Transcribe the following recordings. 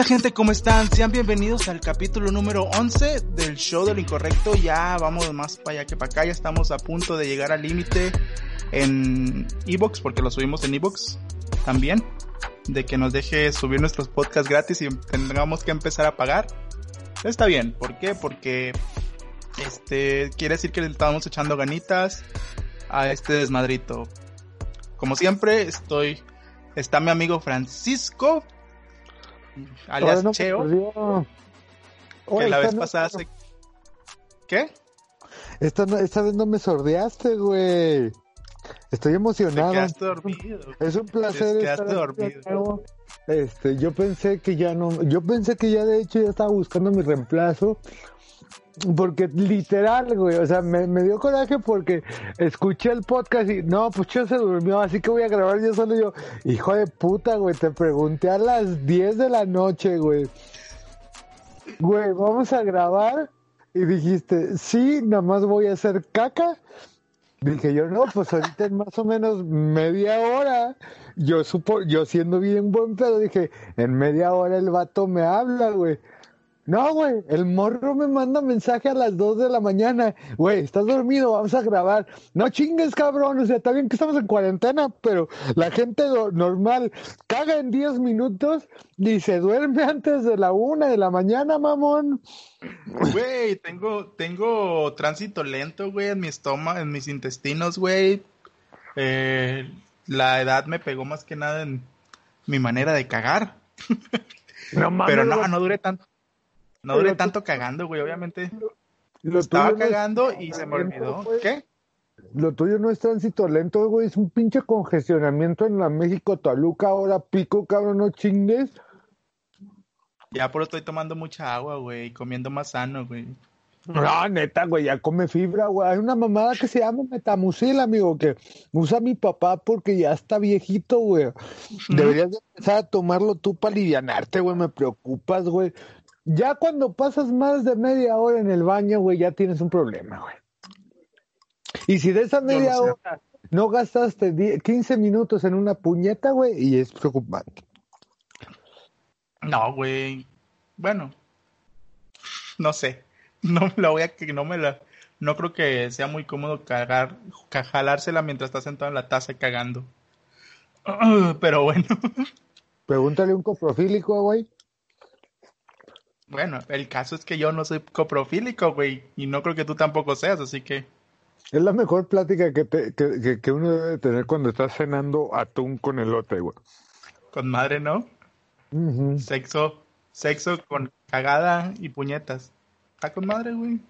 ¿Qué onda gente? ¿Cómo están? Sean bienvenidos al capítulo número 11 del show de lo incorrecto. Ya vamos más para allá que para acá. Ya estamos a punto de llegar al límite en Evox, porque lo subimos en Evox también. De que nos deje subir nuestros podcasts gratis y tengamos que empezar a pagar. Está bien. ¿Por qué? Porque este quiere decir que le estamos echando ganitas a este desmadrito. Como siempre, estoy. Está mi amigo Francisco alias Cheo. que la vez pasada se... ¿Qué? Esta, esta vez no me sordeaste, güey. Estoy emocionado. dormido. Es un placer. estar dormido. Este, yo pensé que ya no, yo pensé que ya de hecho ya estaba buscando mi reemplazo porque literal, güey, o sea, me, dio coraje porque escuché el podcast y no, pues yo se durmió, así que voy a grabar yo solo yo. Hijo de puta, güey, te pregunté a las 10 de la noche, güey. Güey, vamos a grabar y dijiste, sí, nada más voy a hacer caca. Dije yo, no, pues ahorita en más o menos media hora, yo supo, yo siendo bien buen pedo, dije, en media hora el vato me habla, güey. No, güey, el morro me manda mensaje a las 2 de la mañana. Güey, estás dormido, vamos a grabar. No chingues, cabrón. O sea, está bien que estamos en cuarentena, pero la gente normal caga en 10 minutos y se duerme antes de la 1 de la mañana, mamón. Güey, tengo, tengo tránsito lento, güey, en mi estómago, en mis intestinos, güey. Eh, la edad me pegó más que nada en mi manera de cagar. No mames, Pero no, no duré tanto. No duré tanto cagando, güey, obviamente. Lo estaba cagando y se me olvidó. ¿Qué? Lo tuyo no es tránsito lento, güey, es un pinche congestionamiento en la México-Toluca, ahora pico, cabrón, no chingues. Ya por estoy tomando mucha agua, güey, y comiendo más sano, güey. No, neta, güey, ya come fibra, güey. Hay una mamada que se llama metamucil, amigo, que usa mi papá porque ya está viejito, güey. Deberías empezar a tomarlo tú para alivianarte, güey. Me preocupas, güey. Ya cuando pasas más de media hora en el baño, güey, ya tienes un problema, güey. Y si de esa media hora no gastaste 15 minutos en una puñeta, güey, y es preocupante. No, güey. Bueno, no sé. No la voy a que no me la no creo que sea muy cómodo cagar jalársela mientras estás sentado en la taza cagando. Pero bueno. Pregúntale a un coprofílico, güey. Bueno, el caso es que yo no soy coprofílico, güey, y no creo que tú tampoco seas, así que... Es la mejor plática que, que, que, uno debe tener cuando está cenando atún con elote, güey. Con madre, ¿no? Sexo, sexo con cagada y puñetas. Está con madre, güey.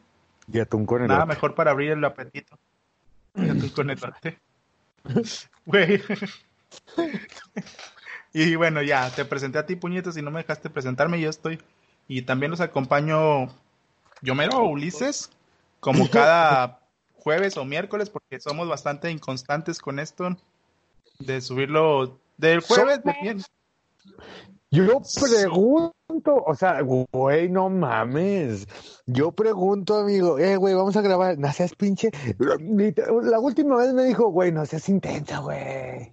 Y atún con elote. Nada mejor para abrir el apetito. Y atún con elote. Güey. y bueno, ya, te presenté a ti, puñetas, y no me dejaste presentarme, yo estoy y también los acompaño yo mero Ulises, como cada jueves o miércoles, porque somos bastante inconstantes con esto de subirlo del jueves de bien. Yo pregunto, o sea, güey, no mames. Yo pregunto, amigo, eh, güey, vamos a grabar. No seas pinche. La última vez me dijo, güey, no seas intensa, güey.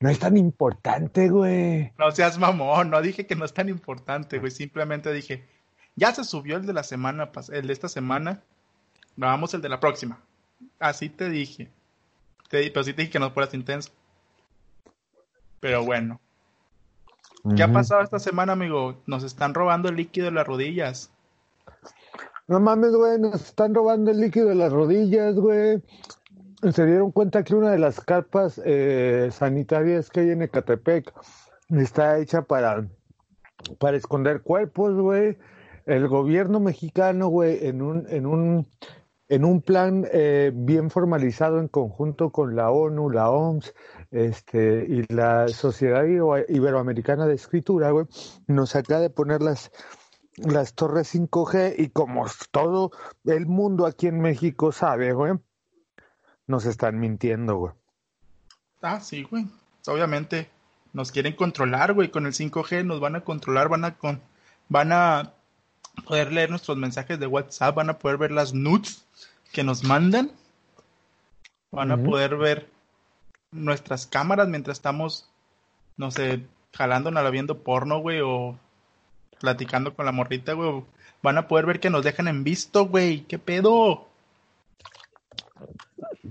No es tan importante, güey. No seas mamón, no dije que no es tan importante, güey. Simplemente dije, ya se subió el de la semana, el de esta semana, grabamos el de la próxima. Así te dije. Te, pero sí te dije que no fueras intenso. Pero bueno. ¿Qué ha pasado esta semana, amigo? Nos están robando el líquido de las rodillas. No mames, güey, nos están robando el líquido de las rodillas, güey se dieron cuenta que una de las carpas eh, sanitarias que hay en Ecatepec está hecha para, para esconder cuerpos, güey. El gobierno mexicano, güey, en un, en un, en un plan eh, bien formalizado en conjunto con la ONU, la OMS, este, y la Sociedad Iberoamericana de Escritura, güey, nos acaba de poner las, las torres 5G y como todo el mundo aquí en México sabe, güey, nos están mintiendo, güey. Ah, sí, güey. Obviamente nos quieren controlar, güey. Con el 5G nos van a controlar, van a con, van a poder leer nuestros mensajes de WhatsApp, van a poder ver las nudes que nos mandan, van a poder ver nuestras cámaras mientras estamos, no sé, jalando, viendo porno, güey, o platicando con la morrita, güey. Van a poder ver que nos dejan en visto, güey. ¿Qué pedo?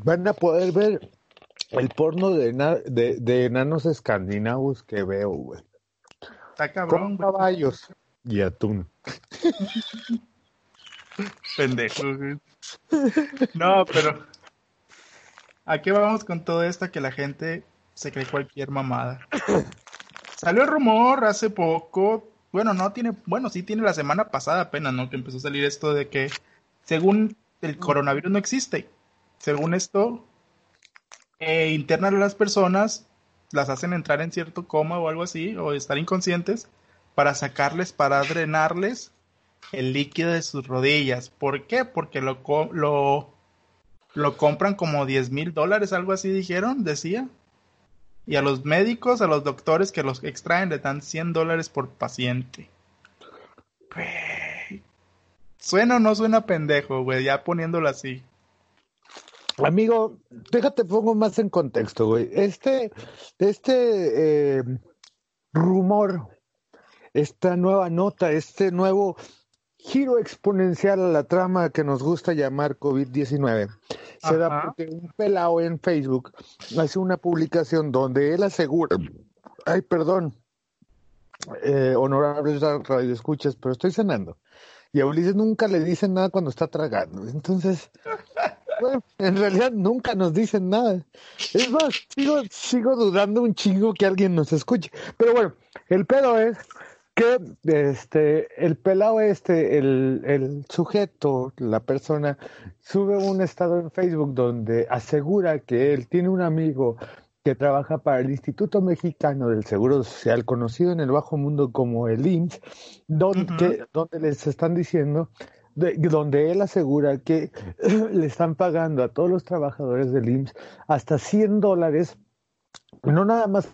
Van a poder ver el porno de, de, de enanos escandinavos que veo, güey. Está cabrón, Con caballos y atún. Pendejo, güey. No, pero. ¿A qué vamos con todo esto? Que la gente se cree cualquier mamada. Salió el rumor hace poco. Bueno, no tiene. Bueno, sí tiene la semana pasada apenas, ¿no? Que empezó a salir esto de que, según el coronavirus no existe. Según esto, eh, internan a las personas, las hacen entrar en cierto coma o algo así, o estar inconscientes, para sacarles, para drenarles el líquido de sus rodillas. ¿Por qué? Porque lo, lo, lo compran como 10 mil dólares, algo así dijeron, decía. Y a los médicos, a los doctores que los extraen, le dan 100 dólares por paciente. ¿Suena o no suena pendejo, güey? Ya poniéndolo así. Amigo, déjate pongo más en contexto, güey. Este, este eh, rumor, esta nueva nota, este nuevo giro exponencial a la trama que nos gusta llamar COVID-19 se da porque un pelado en Facebook hace una publicación donde él asegura, ay, perdón, eh, honorables radioescuchas, pero estoy cenando. Y a Ulises nunca le dicen nada cuando está tragando. Entonces, en realidad nunca nos dicen nada. Es más, sigo, sigo dudando un chingo que alguien nos escuche. Pero bueno, el pedo es que este, el pelado este, el, el sujeto, la persona, sube un estado en Facebook donde asegura que él tiene un amigo que trabaja para el Instituto Mexicano del Seguro Social, conocido en el bajo mundo como el IMSS, donde, donde les están diciendo, donde él asegura que le están pagando a todos los trabajadores del IMSS hasta 100 dólares, no nada más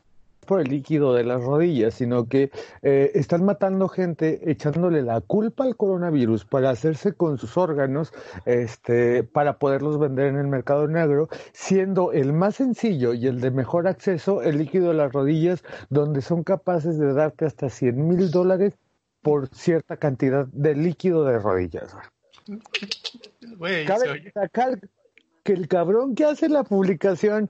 por el líquido de las rodillas, sino que eh, están matando gente echándole la culpa al coronavirus para hacerse con sus órganos, este, para poderlos vender en el mercado negro, siendo el más sencillo y el de mejor acceso el líquido de las rodillas, donde son capaces de darte hasta 100 mil dólares por cierta cantidad de líquido de rodillas. Cabe destacar que el cabrón que hace la publicación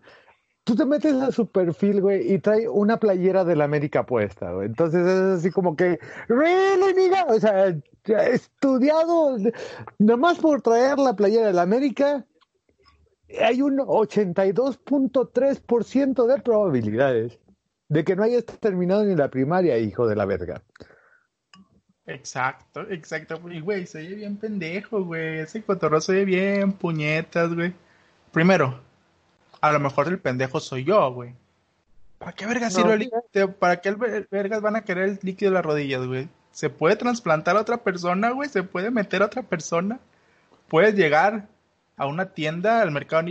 tú te metes a su perfil, güey, y trae una playera de la América puesta, güey. Entonces es así como que, really, mira, o sea, estudiado, nomás por traer la playera de la América, hay un 82.3% de probabilidades de que no hayas terminado ni la primaria, hijo de la verga. Exacto, exacto. Y, güey, se oye bien pendejo, güey. Ese cotorro se oye bien puñetas, güey. Primero, a lo mejor el pendejo soy yo, güey. ¿Para qué vergas sirve el líquido? ¿Para qué vergas van a querer el líquido de las rodillas, güey? ¿Se puede trasplantar a otra persona, güey? ¿Se puede meter a otra persona? ¿Puedes llegar a una tienda, al mercado,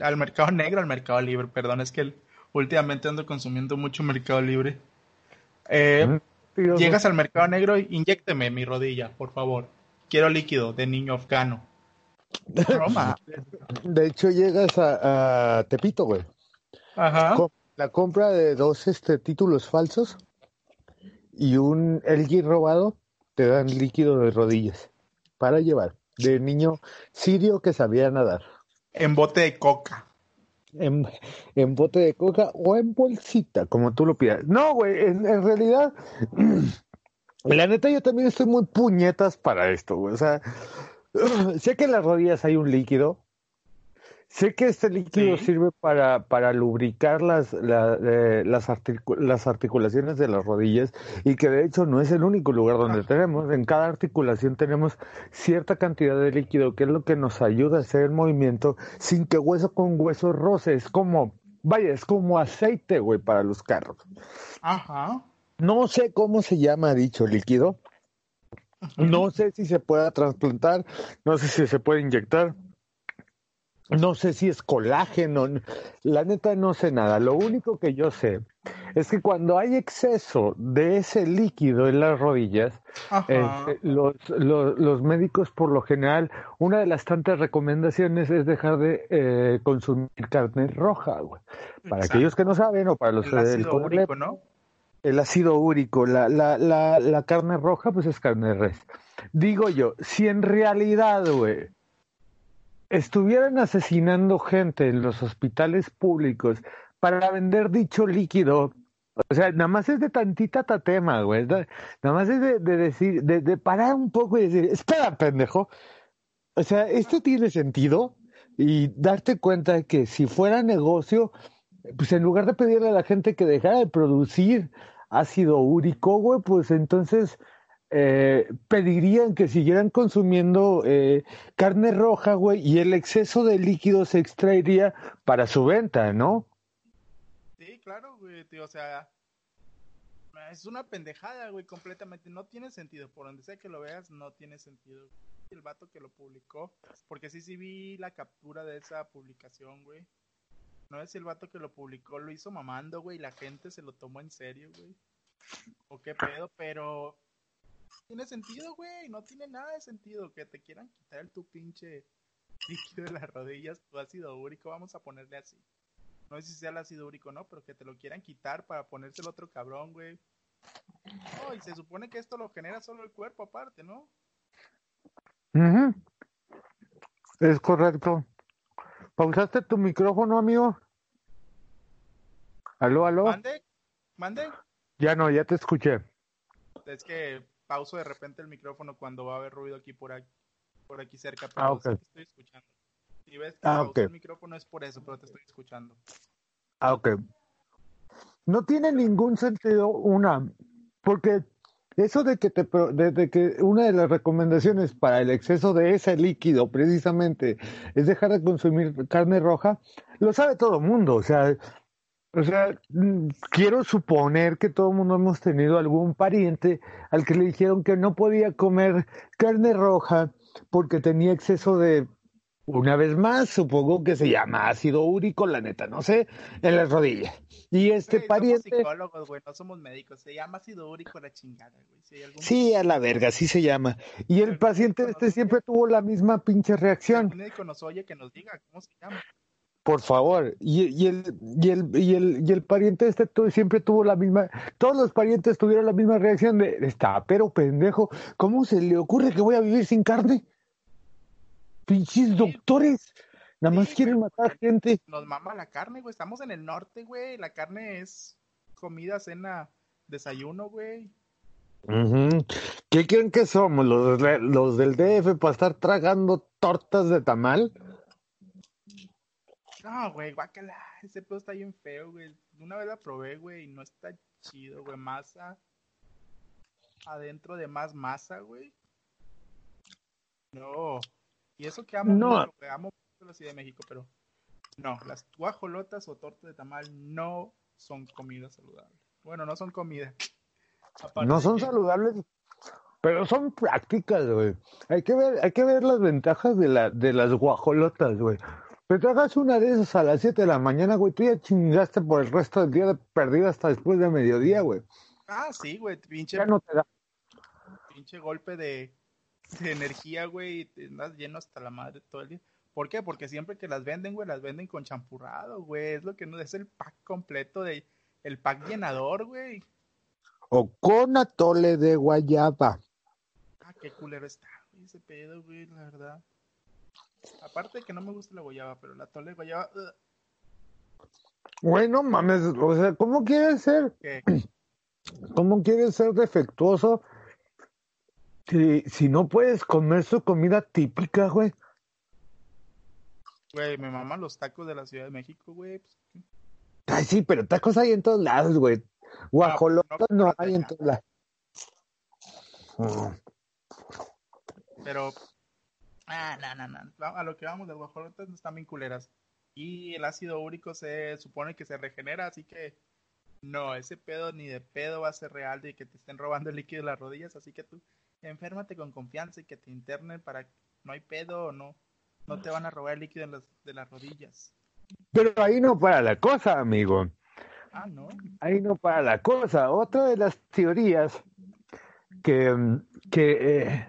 al mercado negro, al mercado libre? Perdón, es que últimamente ando consumiendo mucho mercado libre. Eh, llegas al mercado negro y inyecteme mi rodilla, por favor. Quiero líquido de niño afgano. De hecho, llegas a, Tepito, güey. Ajá. la compra de dos este, títulos falsos y un LG robado te dan líquido de rodillas para llevar. De niño sirio que sabía nadar. En bote de coca. En, en bote de coca o en bolsita, como tú lo pidas. No, güey, en, en realidad, la neta yo también estoy muy puñetas para esto, güey. O sea, sé que en las rodillas hay un líquido. Sé que este líquido sirve para, para lubricar las, eh, las, las, articulaciones de las rodillas y que de hecho no es el único lugar donde tenemos. En cada articulación tenemos cierta cantidad de líquido que es lo que nos ayuda a hacer el movimiento sin que hueso con hueso roce. Es como, vaya, es como aceite, güey, para los carros. Ajá. No sé cómo se llama dicho líquido, no sé si se pueda trasplantar, no sé si se puede inyectar, no sé si es colágeno, la neta no sé nada. Lo único que yo sé es que cuando hay exceso de ese líquido en las rodillas, este, los, los, médicos por lo general, una de las tantas recomendaciones es dejar de eh, consumir carne roja, Para aquellos que no saben o para los el ácido úrico, ¿no? el ácido úrico, la, la, la, la carne roja, pues es carne de res. Digo yo, si en realidad, güey, estuvieran asesinando gente en los hospitales públicos para vender dicho líquido, o sea, nada más es de tantita tatema, güey. Nada más es de, de decir, de, de, parar un poco y decir, espera, pendejo. O sea, esto tiene sentido y darte cuenta que si fuera negocio, pues en lugar de pedirle a la gente que dejara de producir ácido úrico, güey, pues entonces eh, pedirían que siguieran consumiendo eh, carne roja, güey, y el exceso de líquido se extraería para su venta, ¿no? Sí, claro, güey, tío, o sea, es una pendejada, güey, completamente, no tiene sentido, por donde sea que lo veas, no tiene sentido. El vato que lo publicó, porque sí, sí vi la captura de esa publicación, güey. No es el vato que lo publicó, lo hizo mamando, güey, y la gente se lo tomó en serio, güey. O qué pedo, pero tiene sentido, güey, no tiene nada de sentido que te quieran quitar el tu pinche líquido de las rodillas, tu ácido úrico, vamos a ponerle así. No sé si sea el ácido úrico, ¿no? Pero que te lo quieran quitar para ponerse el otro cabrón, güey. No, y se supone que esto lo genera solo el cuerpo aparte, ¿no? Uh -huh. Es correcto. ¿Pausaste tu micrófono, amigo? ¿Aló, aló? ¿Mande? ¿Mande? Ya no, ya te escuché. Es que pauso de repente el micrófono cuando va a haber ruido aquí por aquí, por aquí cerca, pero ah, okay. sí te estoy escuchando. Si ves que ah, okay. el micrófono es por eso, pero te estoy escuchando. Ah, ok. No tiene ningún sentido una, porque eso de que te de, de, que una de las recomendaciones para el exceso de ese líquido precisamente es dejar de consumir carne roja, lo sabe todo el mundo, o sea, o sea, mm, quiero suponer que todo el mundo hemos tenido algún pariente al que le dijeron que no podía comer carne roja porque tenía exceso de una vez más, supongo que se llama ácido úrico, la neta, no sé, en las rodillas. Y este Güey, pariente. Somos psicólogos, güey, no somos médicos. Se llama ácido úrico la chingada, güey. Si hay algún... Sí, a la verga, así se llama. Y el Pero paciente este siempre tuvo la misma pinche reacción. médico nos oye, que nos diga cómo se llama. Por favor. Y, y, el, y, el, y, el, y el pariente este siempre tuvo la misma. Todos los parientes tuvieron la misma reacción de. Está, pero pendejo, ¿cómo se le ocurre que voy a vivir sin carne? Pinches doctores. Nada más Sí, quieren matar gente. Nos mama la carne, güey. Estamos en el norte, güey. La carne es comida, cena, desayuno, güey. ¿Qué creen que somos? ¿Los, los del DF para estar tragando tortas de tamal? No, güey, guácala. Ese pedo está bien feo, güey. Una vez la probé, güey, y no está chido, güey. Masa. Adentro de más masa, güey. No. Y eso que amo No. güey. Amo mucho la Ciudad de México, pero no. Las guajolotas o tortas de tamal no son comida saludable. Bueno, no son comida. Aparte No son que- saludables, pero son prácticas, güey. Hay que ver, hay que ver las ventajas de la, de las guajolotas, güey. Te tragas una de esas a las 7 de la mañana, güey. Tú ya chingaste por el resto del día de perdido hasta después de mediodía, güey. Ah, sí, güey. Pinche, Ya no te da. pinche golpe de, de energía, güey. y te andas lleno hasta la madre todo el día. ¿Por qué? Porque siempre que las venden, güey, las venden con champurrado, güey. Es lo que no es el pack completo de el pack llenador, güey. O con atole de guayaba. Ah, qué culero está, güey, ese pedo, güey, la verdad. Aparte de que no me gusta la guayaba, pero la tole de guayaba, ugh, Güey, no mames. O sea, ¿cómo quieres ser? ¿Cómo quieres ser defectuoso si, si no puedes comer su comida típica, güey? güey, me maman los tacos de la Ciudad de México, güey. pues, Ay, sí, pero tacos hay en todos lados, güey. Guajolotas no, no, no, hay en todos lados. Pero, ah, no, no, no. A lo que vamos, las guajolotas están bien culeras. Y el ácido úrico se supone que se regenera, así que no, ese pedo ni de pedo va a ser real de que te estén robando el líquido de las rodillas. Así que tú, enférmate con confianza y que te internen para que no hay pedo o no. No te van a robar el líquido en las- de las rodillas. Pero ahí no para la cosa, amigo. Ah, no. Ahí no para la cosa. Otra de las teorías que, que, eh,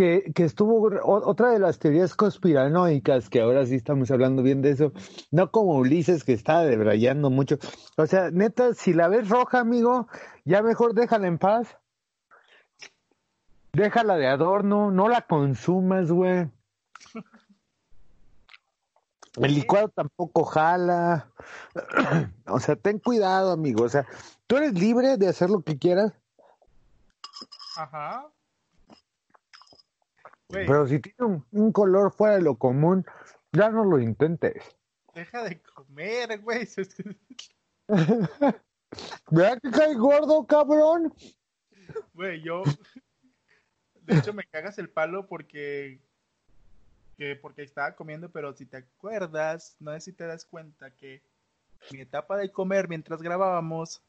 que, que estuvo otra de las teorías conspiranoicas, que ahora sí estamos hablando bien de eso, no como Ulises que está debrayando mucho. O sea, neta, si la ves roja, amigo, ya mejor déjala en paz. Déjala de adorno, no la consumas, güey. El licuado tampoco jala. o sea, ten cuidado, amigo. O sea, tú eres libre de hacer lo que quieras. Ajá. Pero si tiene un, color fuera de lo común, ya no lo intentes. Deja de comer, güey. ¿Verdad que cae gordo, cabrón? Güey, yo. De hecho, me cagas el palo porque porque estaba comiendo, pero si te acuerdas, no sé si te das cuenta que mi etapa de comer mientras grabábamos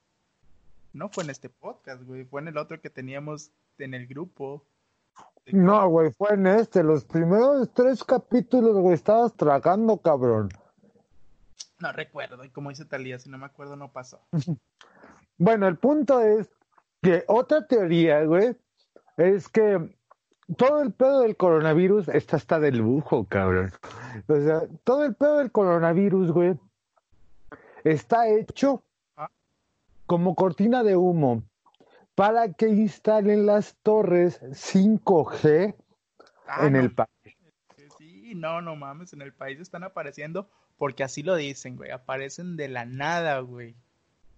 no fue en este podcast, güey, fue en el otro que teníamos en el grupo. No, güey, fue en este, los primeros tres capítulos, güey, estabas tragando, cabrón. No recuerdo, y como dice Talía, si no me acuerdo, no pasó. bueno, el punto es que otra teoría, güey, es que todo el pedo del coronavirus está hasta del lujo, cabrón. O sea, todo el pedo del coronavirus, güey, está hecho ah. como cortina de humo para que instalen las torres 5G ah, en el país. Sí, no, no mames, en el país están apareciendo porque así lo dicen, güey, aparecen de la nada, güey.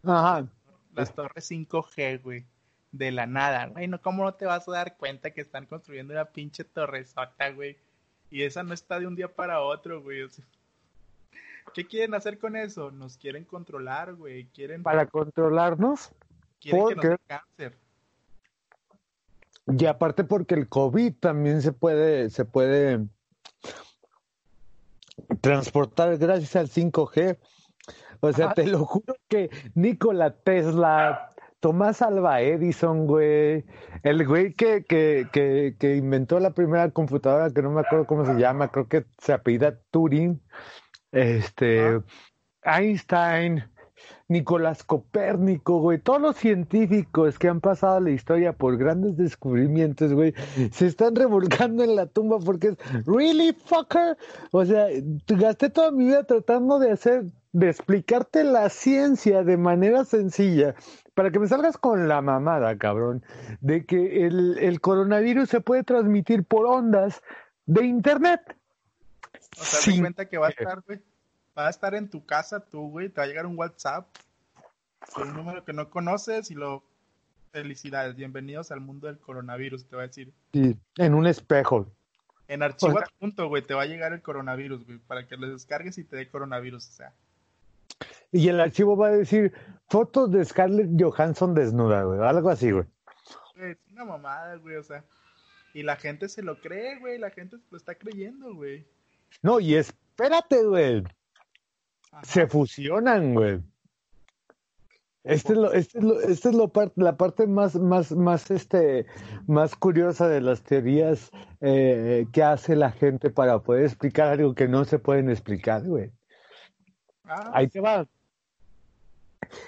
Ajá. Las torres 5G, güey de la nada, güey, no, ¿cómo no te vas a dar cuenta que están construyendo una pinche torresota, güey? Y esa no está de un día para otro, güey. ¿Qué quieren hacer con eso? Nos quieren controlar, güey. Quieren... Para controlarnos. Quieren que nos cáncer. Y aparte porque el COVID también se puede, se puede transportar gracias al 5G. O sea, te lo juro que Nikola Tesla, Tomás Alba Edison, güey. El güey que, que, que, que, inventó la primera computadora, que no me acuerdo cómo se llama, creo que se apellida Turing. Este, Einstein, Nicolás Copérnico, güey. Todos los científicos que han pasado la historia por grandes descubrimientos, güey, se están revolcando en la tumba porque es, ¿really, fucker? O sea, gasté toda mi vida tratando de hacer, de explicarte la ciencia de manera sencilla para que me salgas con la mamada, cabrón, de que el, el coronavirus se puede transmitir por ondas de internet. O sea, cuenta que va a estar, güey, va a estar en tu casa tú, güey, te va a llegar un WhatsApp con un número que no conoces y lo felicidades, bienvenidos al mundo del coronavirus, te va a decir. Sí, en un espejo. En archivo adjunto, güey, te va a llegar el coronavirus, güey, para que lo descargues y te dé coronavirus, o sea y el archivo va a decir fotos de Scarlett Johansson desnuda, güey, algo así, güey. Es una mamada, güey, o sea. Y la gente se lo cree, güey, la gente lo está creyendo, güey. No, y espérate, güey. Se fusionan, güey. Este es lo, este es lo, este es lo la parte más, más, más, este, más curiosa de las teorías eh, que hace la gente para poder explicar algo que no se pueden explicar, güey. Ah. Ahí te va.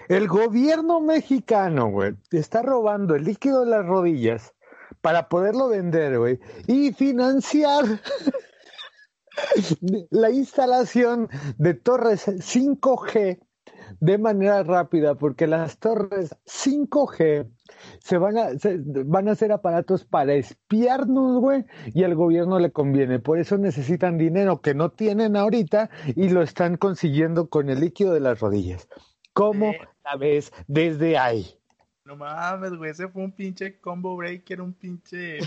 El gobierno mexicano, güey, está robando el líquido de las rodillas para poderlo vender, güey, y financiar la instalación de torres 5G de manera rápida, porque las torres 5G se van a, van a ser aparatos para espiarnos, güey, y al gobierno le conviene. Por eso necesitan dinero que no tienen ahorita y lo están consiguiendo con el líquido de las rodillas. ¿Cómo la ves desde ahí? No mames, güey, ese fue un pinche combo breaker, un pinche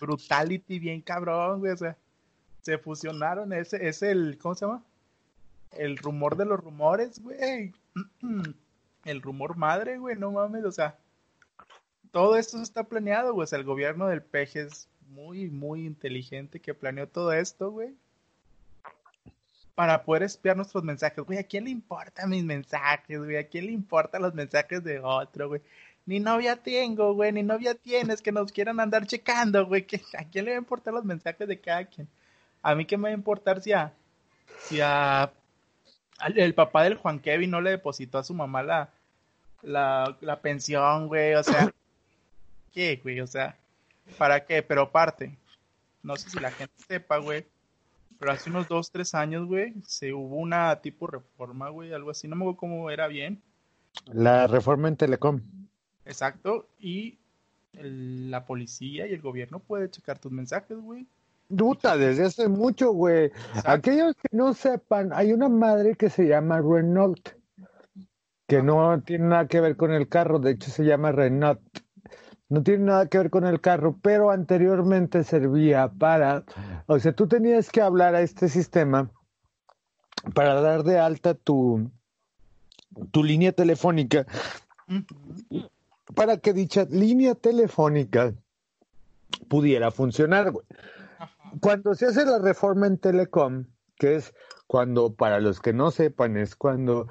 brutality bien cabrón, güey, o sea, se fusionaron, ese es el, ¿cómo se llama? El rumor de los rumores, güey. El rumor madre, güey, no mames, o sea, todo esto está planeado, güey, o sea, el gobierno del peje es muy, muy inteligente que planeó todo esto, güey para poder espiar nuestros mensajes. Güey, ¿a quién le importan mis mensajes, güey? ¿A quién le importan los mensajes de otro, güey? Ni novia tengo, güey, ni novia tienes que nos quieran andar checando, güey. ¿A quién le va a importar los mensajes de cada quien? A mí qué me va a importar si a, si a, el papá del Juan Kevin no le depositó a su mamá la, la, la pensión, güey, o sea, ¿qué, güey? O sea, ¿Para qué? Pero aparte, no sé si la gente sepa, güey, pero hace unos dos, tres años, güey, se hubo una tipo reforma, güey, algo así, no me acuerdo cómo era bien. La reforma en Telecom. Exacto, y el- la policía y el gobierno puede checar tus mensajes, güey. Duta, desde hace mucho, güey. Exacto. Aquellos que no sepan, hay una madre que se llama Renault, que no tiene nada que ver con el carro, de hecho se llama Renault. No tiene nada que ver con el carro, pero anteriormente servía para, o sea, tú tenías que hablar a este sistema para dar de alta tu, tu línea telefónica, para que dicha línea telefónica pudiera funcionar, güey. Cuando se hace la reforma en Telecom, que es cuando, para los que no sepan, es cuando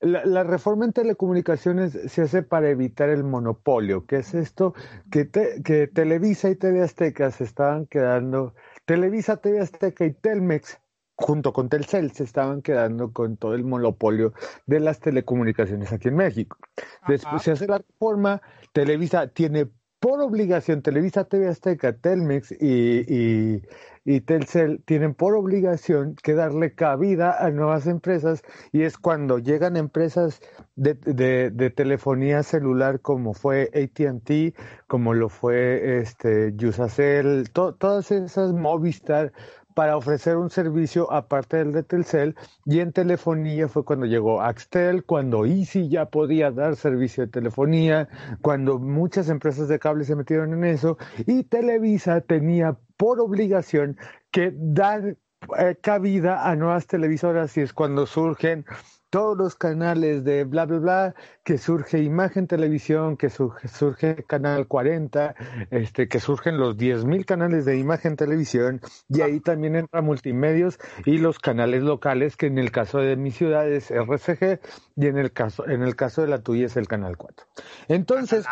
la, la reforma en telecomunicaciones se hace para evitar el monopolio, que es esto que, te- que Televisa y TV Azteca se estaban quedando, Televisa, TV Azteca y Telmex, junto con Telcel, se estaban quedando con todo el monopolio de las telecomunicaciones aquí en México. Después Ajá. se hace la reforma, Televisa tiene por obligación, Televisa, TV Azteca, Telmex y, y, y Telcel tienen por obligación que darle cabida a nuevas empresas y es cuando llegan empresas de, de, telefonía celular como fue AT&T, como lo fue este Yusacel, to- todas esas Movistar para ofrecer un servicio aparte del de Telcel y en telefonía fue cuando llegó Axtel, cuando Easy ya podía dar servicio de telefonía, cuando muchas empresas de cable se metieron en eso y Televisa tenía por obligación que dar eh, cabida a nuevas televisoras y es cuando surgen todos los canales de bla bla bla, que surge Imagen Televisión, que surge, surge Canal 40, este, que surgen los 10.000 canales de Imagen Televisión y ahí también entra multimedios y los canales locales, que en el caso de mi ciudad es RCG y en el caso, en el caso de la tuya es el Canal 4. Entonces,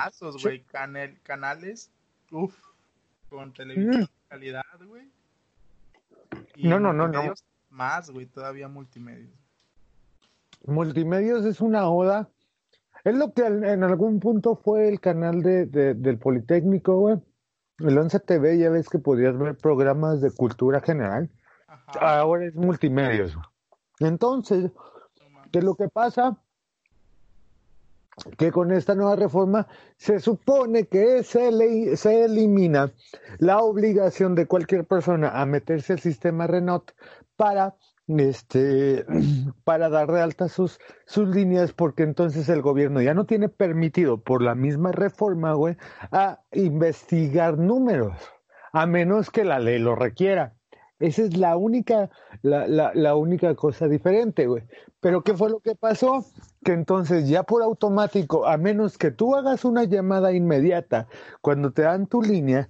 güey, canales, uff, con televisión de calidad, güey. Mm. No, no, no, no. Más, güey, todavía multimedios. Multimedios es una oda. Es lo que en algún punto fue el canal de, de- del Politécnico, güey. El 11 TV, ya ves que podías ver programas de cultura general. Ajá. Ahora es multimedios. Entonces. ¿qué es lo que pasa? Que con esta nueva reforma se supone que se, le- se elimina la obligación de cualquier persona a meterse al sistema Renault para este para dar de alta sus sus líneas porque entonces el gobierno ya no tiene permitido por la misma reforma, güey, a investigar números, a menos que la ley lo requiera. Esa es la única, la, la, la única cosa diferente, güey. Pero ¿qué fue lo que pasó? Que entonces ya por automático, a menos que tú hagas una llamada inmediata cuando te dan tu línea,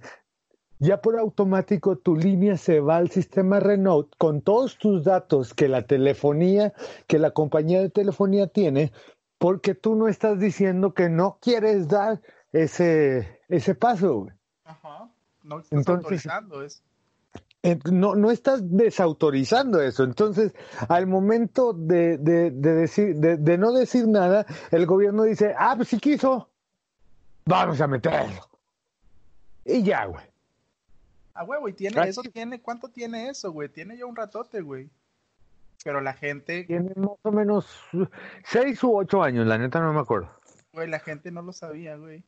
ya por automático tu línea se va al sistema Renault con todos tus datos que la telefonía, que la compañía de telefonía tiene, porque tú no estás diciendo que no quieres dar ese, ese paso, güey. Ajá. No estás Entonces- autorizando eso. No, no estás desautorizando eso. Entonces, al momento de, de, de decir, de, de no decir nada, el gobierno dice, ah, pues si quiso, vamos a meterlo. Y ya, güey. Ah, güey, güey, tiene, Así- eso tiene, ¿cuánto tiene eso, güey? Tiene ya un ratote, güey. Pero la gente, Tiene más o menos seis u ocho años, la neta no me acuerdo. güey, la gente no lo sabía, güey.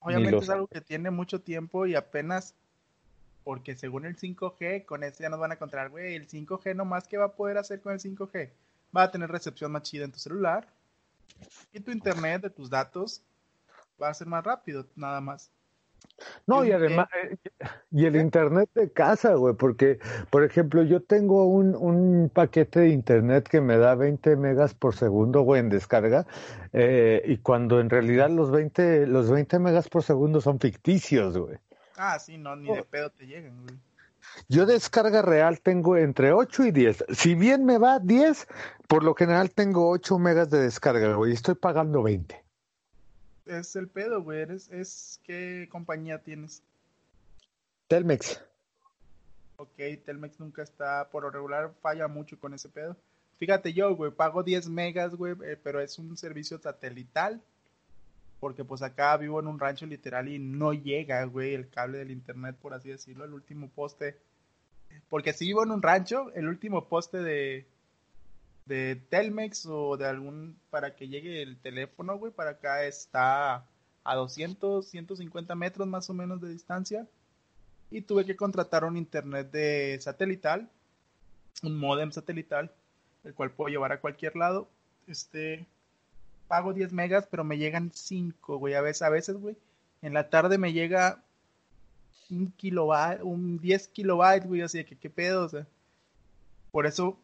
Obviamente es algo que tiene mucho tiempo y apenas, porque según el 5G, con eso ya nos van a controlar, güey, el 5G nomás, ¿qué va a poder hacer con el 5G? Va a tener recepción más chida en tu celular y tu internet de tus datos va a ser más rápido, nada más. No, y además, eh, y el internet de casa, güey, porque, por ejemplo, yo tengo un, un paquete de internet que me da 20 megas por segundo, güey, en descarga, eh, y cuando en realidad los 20, los 20 megas por segundo son ficticios, güey. Ah, sí, no, ni de pedo te llegan, güey. Yo descarga real tengo entre 8 y 10. Si bien me va 10, por lo general tengo 8 megas de descarga, güey, y estoy pagando 20. Es el pedo, güey. Eres, es qué compañía tienes. Telmex. Ok, Telmex nunca está, por lo regular falla mucho con ese pedo. Fíjate yo, güey, pago 10 megas, güey, eh, pero es un servicio satelital porque pues acá vivo en un rancho literal y no llega, güey, el cable del internet, por así decirlo, el último poste. Porque si vivo en un rancho, el último poste de, de Telmex o de algún, para que llegue el teléfono, güey, para acá está a 200, 150 metros más o menos de distancia. Y tuve que contratar un internet de satelital, un modem satelital, el cual puedo llevar a cualquier lado. Este, pago 10 megas, pero me llegan 5, güey. A veces, a veces, güey, en la tarde me llega un kilobyte, un 10 kilobytes, güey, así que qué pedo, o sea. Por eso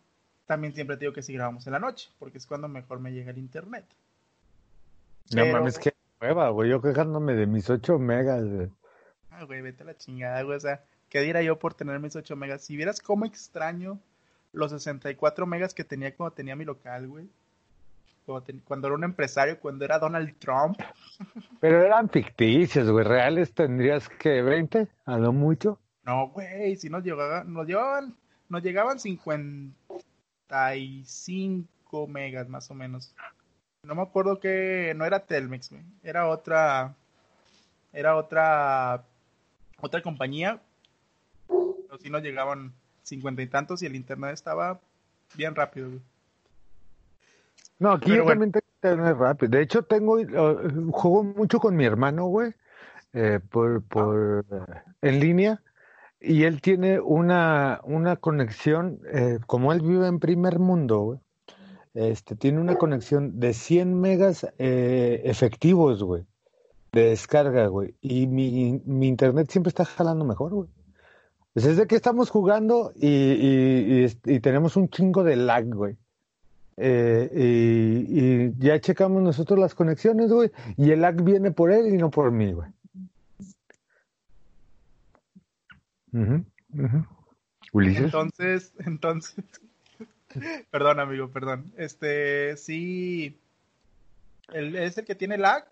también siempre te digo que si grabamos en la noche, porque es cuando mejor me llega el internet. No mames, que nueva, güey. Yo quejándome de mis 8 megas, güey. Ah, güey, vete a la chingada, güey. O sea, ¿qué diera yo por tener mis 8 megas? Si vieras cómo extraño los 64 megas que tenía cuando tenía mi local, güey cuando, era un empresario, cuando era Donald Trump. Pero eran ficticios, güey, reales tendrías que 20, a lo mucho. No, güey, si nos llegaban, nos llevaban, nos llegaban 55 megas más o menos. No me acuerdo que no era Telmex, güey, era otra, era otra, otra compañía. Pero sí nos llegaban cincuenta y tantos y el internet estaba bien rápido, güey. No, aquí yo también tengo internet rápido. De hecho, tengo, uh, juego mucho con mi hermano, güey, eh, por, por, eh, en línea. Y él tiene una, una conexión, eh, como él vive en primer mundo, este, tiene una conexión de 100 megas efectivos, güey, de descarga, güey. Y mi, mi internet siempre está jalando mejor, güey. Pues es de que estamos jugando y, y, y tenemos un chingo de lag, güey. Eh, y, ya checamos nosotros las conexiones, güey, y el lag viene por él y no por mí, güey. Ulises. Entonces, entonces, perdón, amigo, perdón. Este, sí, ¿es el que tiene lag?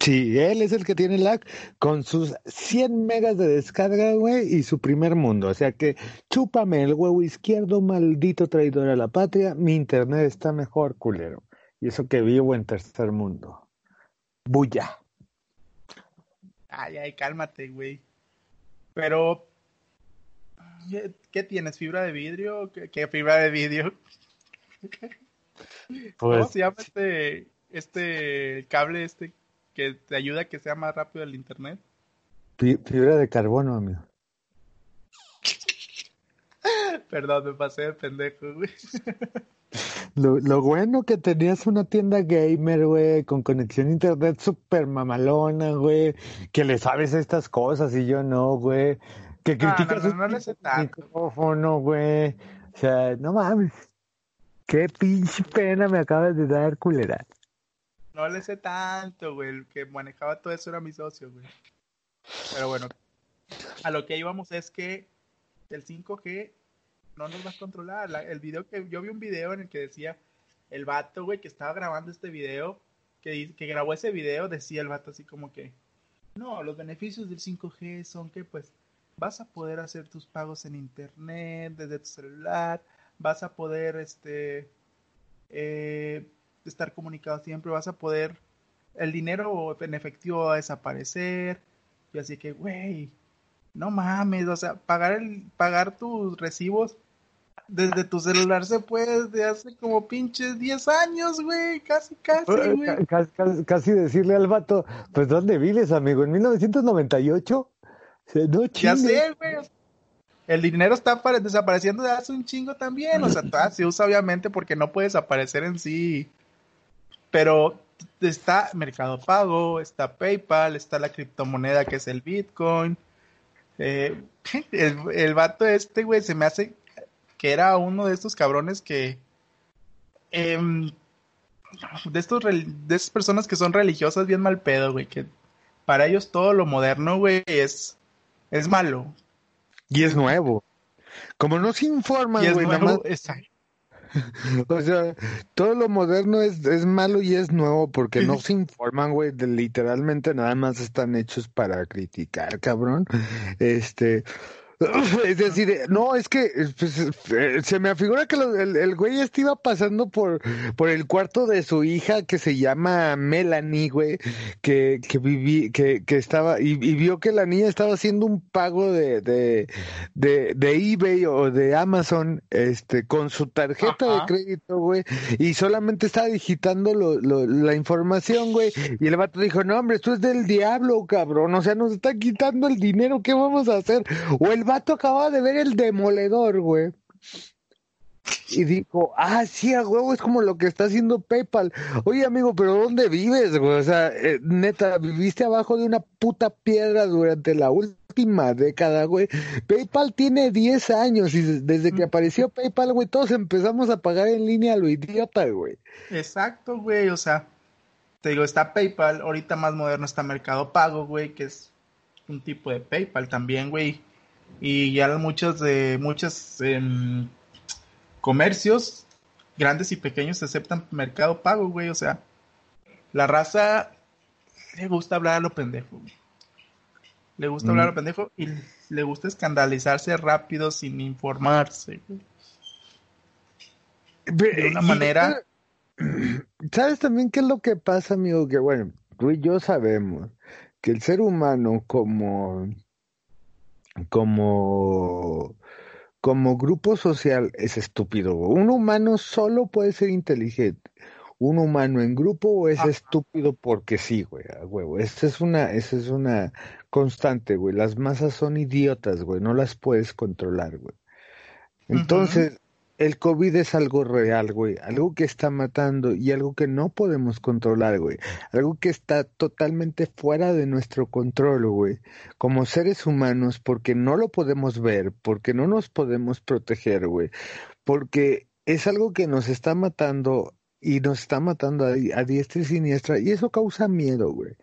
Sí, él es el que tiene lag con sus 100 megas de descarga, güey, y su primer mundo. O sea que chúpame el huevo izquierdo, maldito traidor a la patria. Mi internet está mejor, culero. Y eso que vivo en tercer mundo. Bulla. Ay, ay, cálmate, güey. Pero, ¿qué tienes? ¿Fibra de vidrio? ¿Qué, fibra de vidrio? ¿Cómo pues se llama este, este cable este que te ayuda a que sea más rápido el internet? Fibra de carbono, amigo. Perdón, me pasé de pendejo, güey. Lo, lo, bueno que tenías una tienda gamer, güey, con conexión a internet súper mamalona, güey, que le sabes estas cosas y yo no, güey, que criticas no, no, no, micrófono, güey, o sea, no mames, qué pinche pena me acabas de dar, culera. No le sé tanto, güey. El que manejaba todo eso era mi socio, güey. Pero bueno, a lo que íbamos es que el 5G no nos va a controlar. el video que yo vi un video en el que decía el vato, güey, que estaba grabando este video, que, que grabó ese video, decía el vato así como que, no, los beneficios del 5G son que pues vas a poder hacer tus pagos en internet desde tu celular, vas a poder este eh, estar comunicado siempre, vas a poder, el dinero en efectivo va a desaparecer, y así que, güey, no mames, o sea, pagar, el, pagar tus recibos desde tu celular se puede desde hace como pinches 10 años, güey, casi, casi, güey. Casi, decirle al vato, pues ¿dónde vives, amigo? ¿En 1998? No ya sé, güey. El dinero está desapareciendo de hace un chingo también, o sea, se usa obviamente porque no puede desaparecer en sí pero está Mercado Pago, está PayPal, está la criptomoneda que es el Bitcoin. Eh, el, el, vato este, güey, se me hace que era uno de estos cabrones que... Em, de estos de esas personas que son religiosas bien mal pedo, güey, que para ellos todo lo moderno, güey, es, es malo. Y es nuevo. Como no se informan, güey, nada más... o sea, todo lo moderno es, es malo y es nuevo porque no se informan, güey, literalmente nada más están hechos para criticar, cabrón. Este, Es decir, no, es que pues, eh, se me afigura que el, el, güey este iba pasando por, por el cuarto de su hija que se llama Melanie, güey, que, que viví, que, que estaba, y, vio que la niña estaba haciendo un pago de, de, de, de eBay o de Amazon, este, con su tarjeta de crédito, güey, y solamente estaba digitando lo, lo, la información, güey, y el vato dijo, no, hombre, esto es del diablo, cabrón, o sea, nos está quitando el dinero, ¿qué vamos a hacer? O el vato acababa de ver el demoledor, güey. Y dijo, ah, sí, a huevo, es como lo que está haciendo PayPal. Oye, amigo, pero ¿dónde vives, güey? O sea, eh, neta, viviste abajo de una puta piedra durante la última década, güey. PayPal tiene 10 años y desde que apareció PayPal, güey, todos empezamos a pagar en línea a lo idiota, güey. Exacto, güey, o sea, te digo, está PayPal, ahorita más moderno está Mercado Pago, güey, que es un tipo de PayPal también, güey y ya muchos de muchos em, comercios grandes y pequeños aceptan mercado pago, güey, o sea, la raza le gusta hablar a lo pendejo. Le gusta hablar a lo mm. pendejo y le gusta escandalizarse rápido sin informarse. De una manera ¿Sabes también qué es lo que pasa, amigo? Que bueno, tú y yo sabemos que el ser humano como como, como grupo social es estúpido. Un humano solo puede ser inteligente. Un humano en grupo es estúpido porque sí, güey, a huevo. Esa es una, esa es una constante, güey. Las masas son idiotas, güey. No las puedes controlar, güey. Entonces, el COVID es algo real, güey, algo que está matando y algo que no podemos controlar, güey, algo que está totalmente fuera de nuestro control, güey, como seres humanos, porque no lo podemos ver, porque no nos podemos proteger, güey, porque es algo que nos está matando y nos está matando a, diestra y siniestra y eso causa miedo, güey.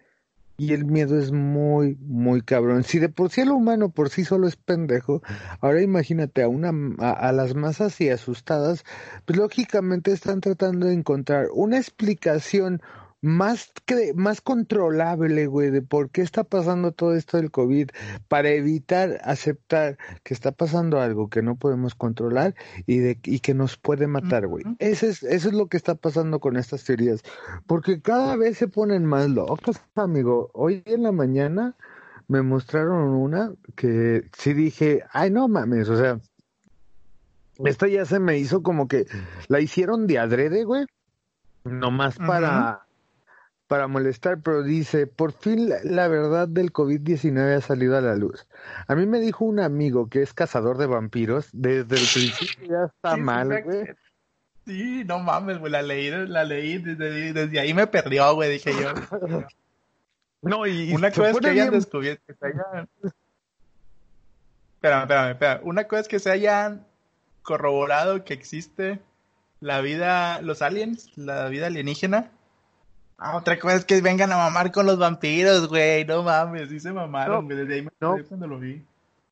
Y el miedo es muy, muy cabrón. Si de por sí el humano por sí solo es pendejo, ahora imagínate a una a, las masas y asustadas, pues lógicamente están tratando de encontrar una explicación más, que, más controlable, güey, de por qué está pasando todo esto del COVID, para evitar aceptar que está pasando algo que no podemos controlar y, de, y que nos puede matar, güey. Eso es, eso es lo que está pasando con estas teorías, porque cada vez se ponen más locas, amigo. Hoy en la mañana me mostraron una que sí dije, ay, no mames, o sea, esta ya se me hizo como que la hicieron de adrede, güey. Nomás para, para molestar, pero dice, por fin la, verdad del COVID-19 ha salido a la luz. A mí me dijo un amigo que es cazador de vampiros, desde el principio ya está mal, güey. Sí, no mames, güey, la leí, la leí, desde, desde ahí me perdió, güey, dije yo. no, y, una cosa es que hayan descubierto, que se hayan... Espérame, espérame, espérame. Una cosa es que se hayan corroborado que existe la vida, los aliens, la vida alienígena, Ah, otra cosa es que vengan a mamar con los vampiros, güey. No mames, sí se mamaron, güey. Desde ahí me no. cuando lo vi.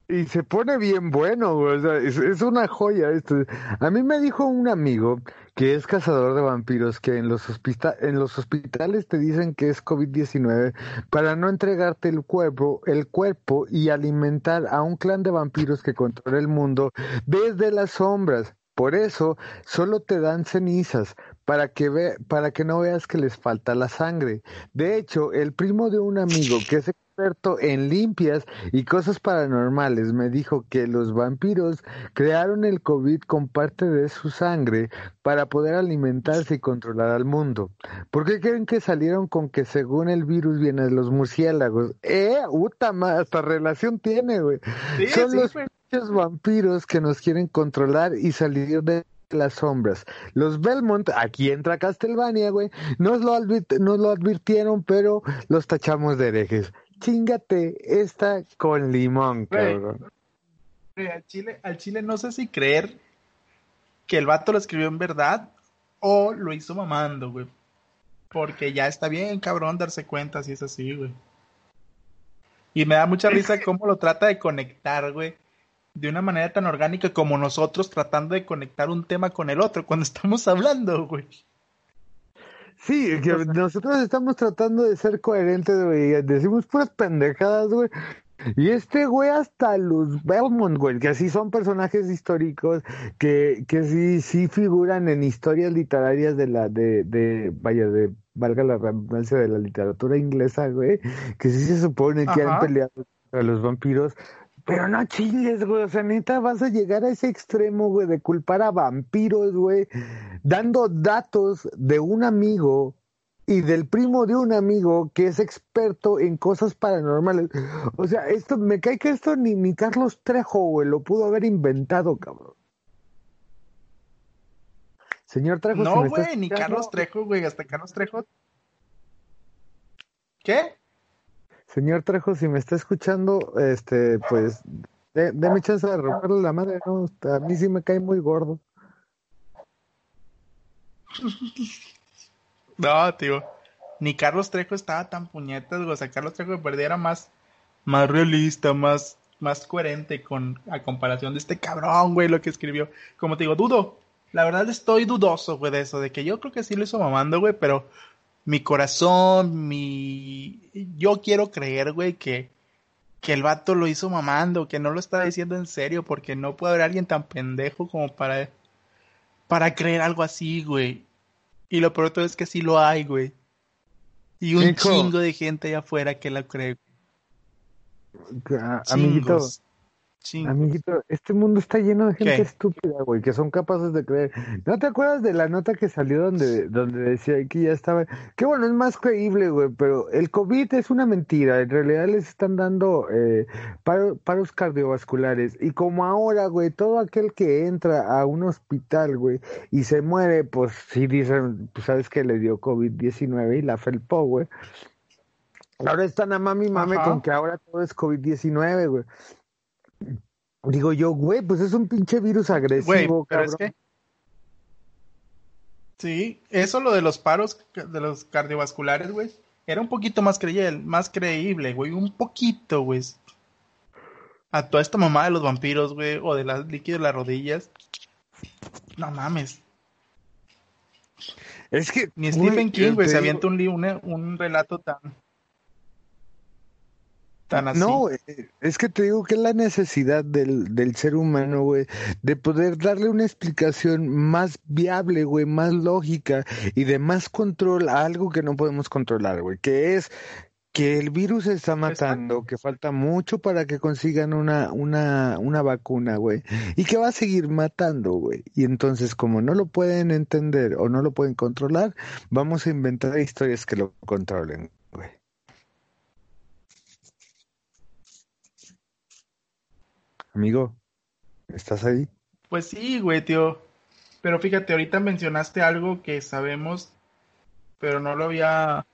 Y se pone bien bueno, güey. O sea, es, una joya esto. A mí me dijo un amigo que es cazador de vampiros que en los, en los hospitales te dicen que es COVID-19 para no entregarte el cuerpo, el cuerpo y alimentar a un clan de vampiros que controla el mundo desde las sombras. Por eso solo te dan cenizas, para que, ve, para que no veas que les falta la sangre. De hecho, el primo de un amigo que es experto en limpias y cosas paranormales me dijo que los vampiros crearon el COVID con parte de su sangre para poder alimentarse y controlar al mundo. ¿Por qué creen que salieron con que según el virus vienen los murciélagos? ¡Eh! ¡Uta! Hasta relación tiene, güey. Son los vampiros que nos quieren controlar y salir de las sombras. Los Belmont, aquí entra Castlevania, güey, nos lo, nos lo advirtieron, pero los tachamos de herejes. Chingate esta con limón, cabrón. al, Chile, al Chile no sé si creer que el vato lo escribió en verdad o lo hizo mamando, güey. Porque ya está bien, cabrón, darse cuenta si es así, güey. Y me da mucha risa cómo lo trata de conectar, güey de una manera tan orgánica como nosotros tratando de conectar un tema con el otro cuando estamos hablando, güey. Sí, que nosotros estamos tratando de ser coherentes, güey. Decimos puras pendejadas, güey. Y este güey hasta los Belmont, güey, que así son personajes históricos, que, que sí, sí figuran en historias literarias de la, de, de, vaya, de, valga la redundancia de la literatura inglesa, güey, que sí se supone que han peleado contra los vampiros, pero no chingues, güey. O sea, neta, vas a llegar a ese extremo, güey, de culpar a vampiros, güey, dando datos de un amigo y del primo de un amigo que es experto en cosas paranormales. O sea, esto, me cae que esto ni, ni Carlos Trejo, güey, lo pudo haber inventado, cabrón. Señor Trejo. No, güey, ni Carlos Trejo, güey, hasta Carlos Trejo. ¿Qué? Señor Trejo, si me está escuchando, este, pues, de, déme chance de romperle la madre, ¿no? A mí sí me cae muy gordo. No, tío. Ni Carlos Trejo estaba tan puñetas. O sea, Carlos Trejo de era más, más realista, más, más coherente con, a comparación de este cabrón, güey, lo que escribió. Como te digo, dudo. La verdad estoy dudoso, güey, de eso, de que yo creo que sí lo hizo mamando, güey, pero mi corazón, mi... Yo quiero creer, güey, que, que el vato lo hizo mamando, que no lo está diciendo en serio, porque no puede haber alguien tan pendejo como para, para creer algo así, güey. Y lo peor todo es que sí lo hay, güey. Y un chingo de gente allá afuera que la cree. Amiguito, Amiguito, este mundo está lleno de gente estúpida, güey, que son capaces de creer. ¿No te acuerdas de la nota que salió donde, donde decía que ya estaba? Que bueno, es más creíble, güey, pero el COVID es una mentira. En realidad les están dando eh, paros, cardiovasculares. Y como ahora, güey, todo aquel que entra a un hospital, güey, y se muere, pues sí dicen, pues sabes que le dio COVID-19 y la felpó, güey. Ahora están a mami mame con que ahora todo es COVID-19, güey. Digo yo, güey, pues es un pinche virus agresivo, pero Es que... Sí, eso lo de los paros de los cardiovasculares, güey, era un poquito más creíble, más creíble, güey, un poquito, güey. A toda esta mamá de los vampiros, güey, o de las líquidos de las rodillas. No mames. Es que ni Stephen King, güey, se avienta un, un relato tan no, es que te digo que es la necesidad del, del ser humano, güey, de poder darle una explicación más viable, güey, más lógica y de más control a algo que no podemos controlar, güey, que es que el virus está matando, que falta mucho para que consigan una, una, una vacuna, güey, y que va a seguir matando, güey. Y entonces, como no lo pueden entender o no lo pueden controlar, vamos a inventar historias que lo controlen, Amigo, ¿estás ahí? Pues sí, güey, tío. Pero fíjate, ahorita mencionaste algo que sabemos, pero no lo había...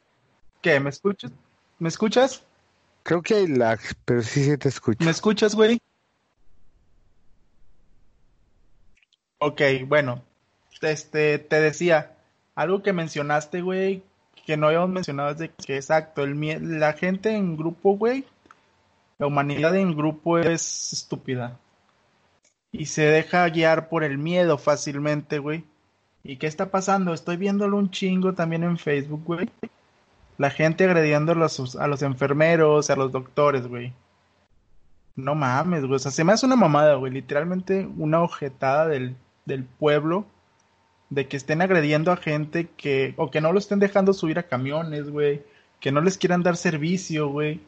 ¿Qué? ¿Me escuchas? ¿Me escuchas? Creo que hay lag, pero sí, sí te escucho. ¿Me escuchas, güey? Ok, bueno. Este, te decía, algo que mencionaste, güey, que no habíamos mencionado es de que, exacto, el, la gente en grupo, güey, la humanidad en grupo es estúpida. Y se deja guiar por el miedo fácilmente, güey. ¿Y qué está pasando? Estoy viéndolo un chingo también en Facebook, güey. La gente agrediendo a los, enfermeros, a los doctores, güey. No mames, güey. O sea, se me hace una mamada, güey. Literalmente una ojetada del, del pueblo de que estén agrediendo a gente que, o que no lo estén dejando subir a camiones, güey, que no les quieran dar servicio, güey.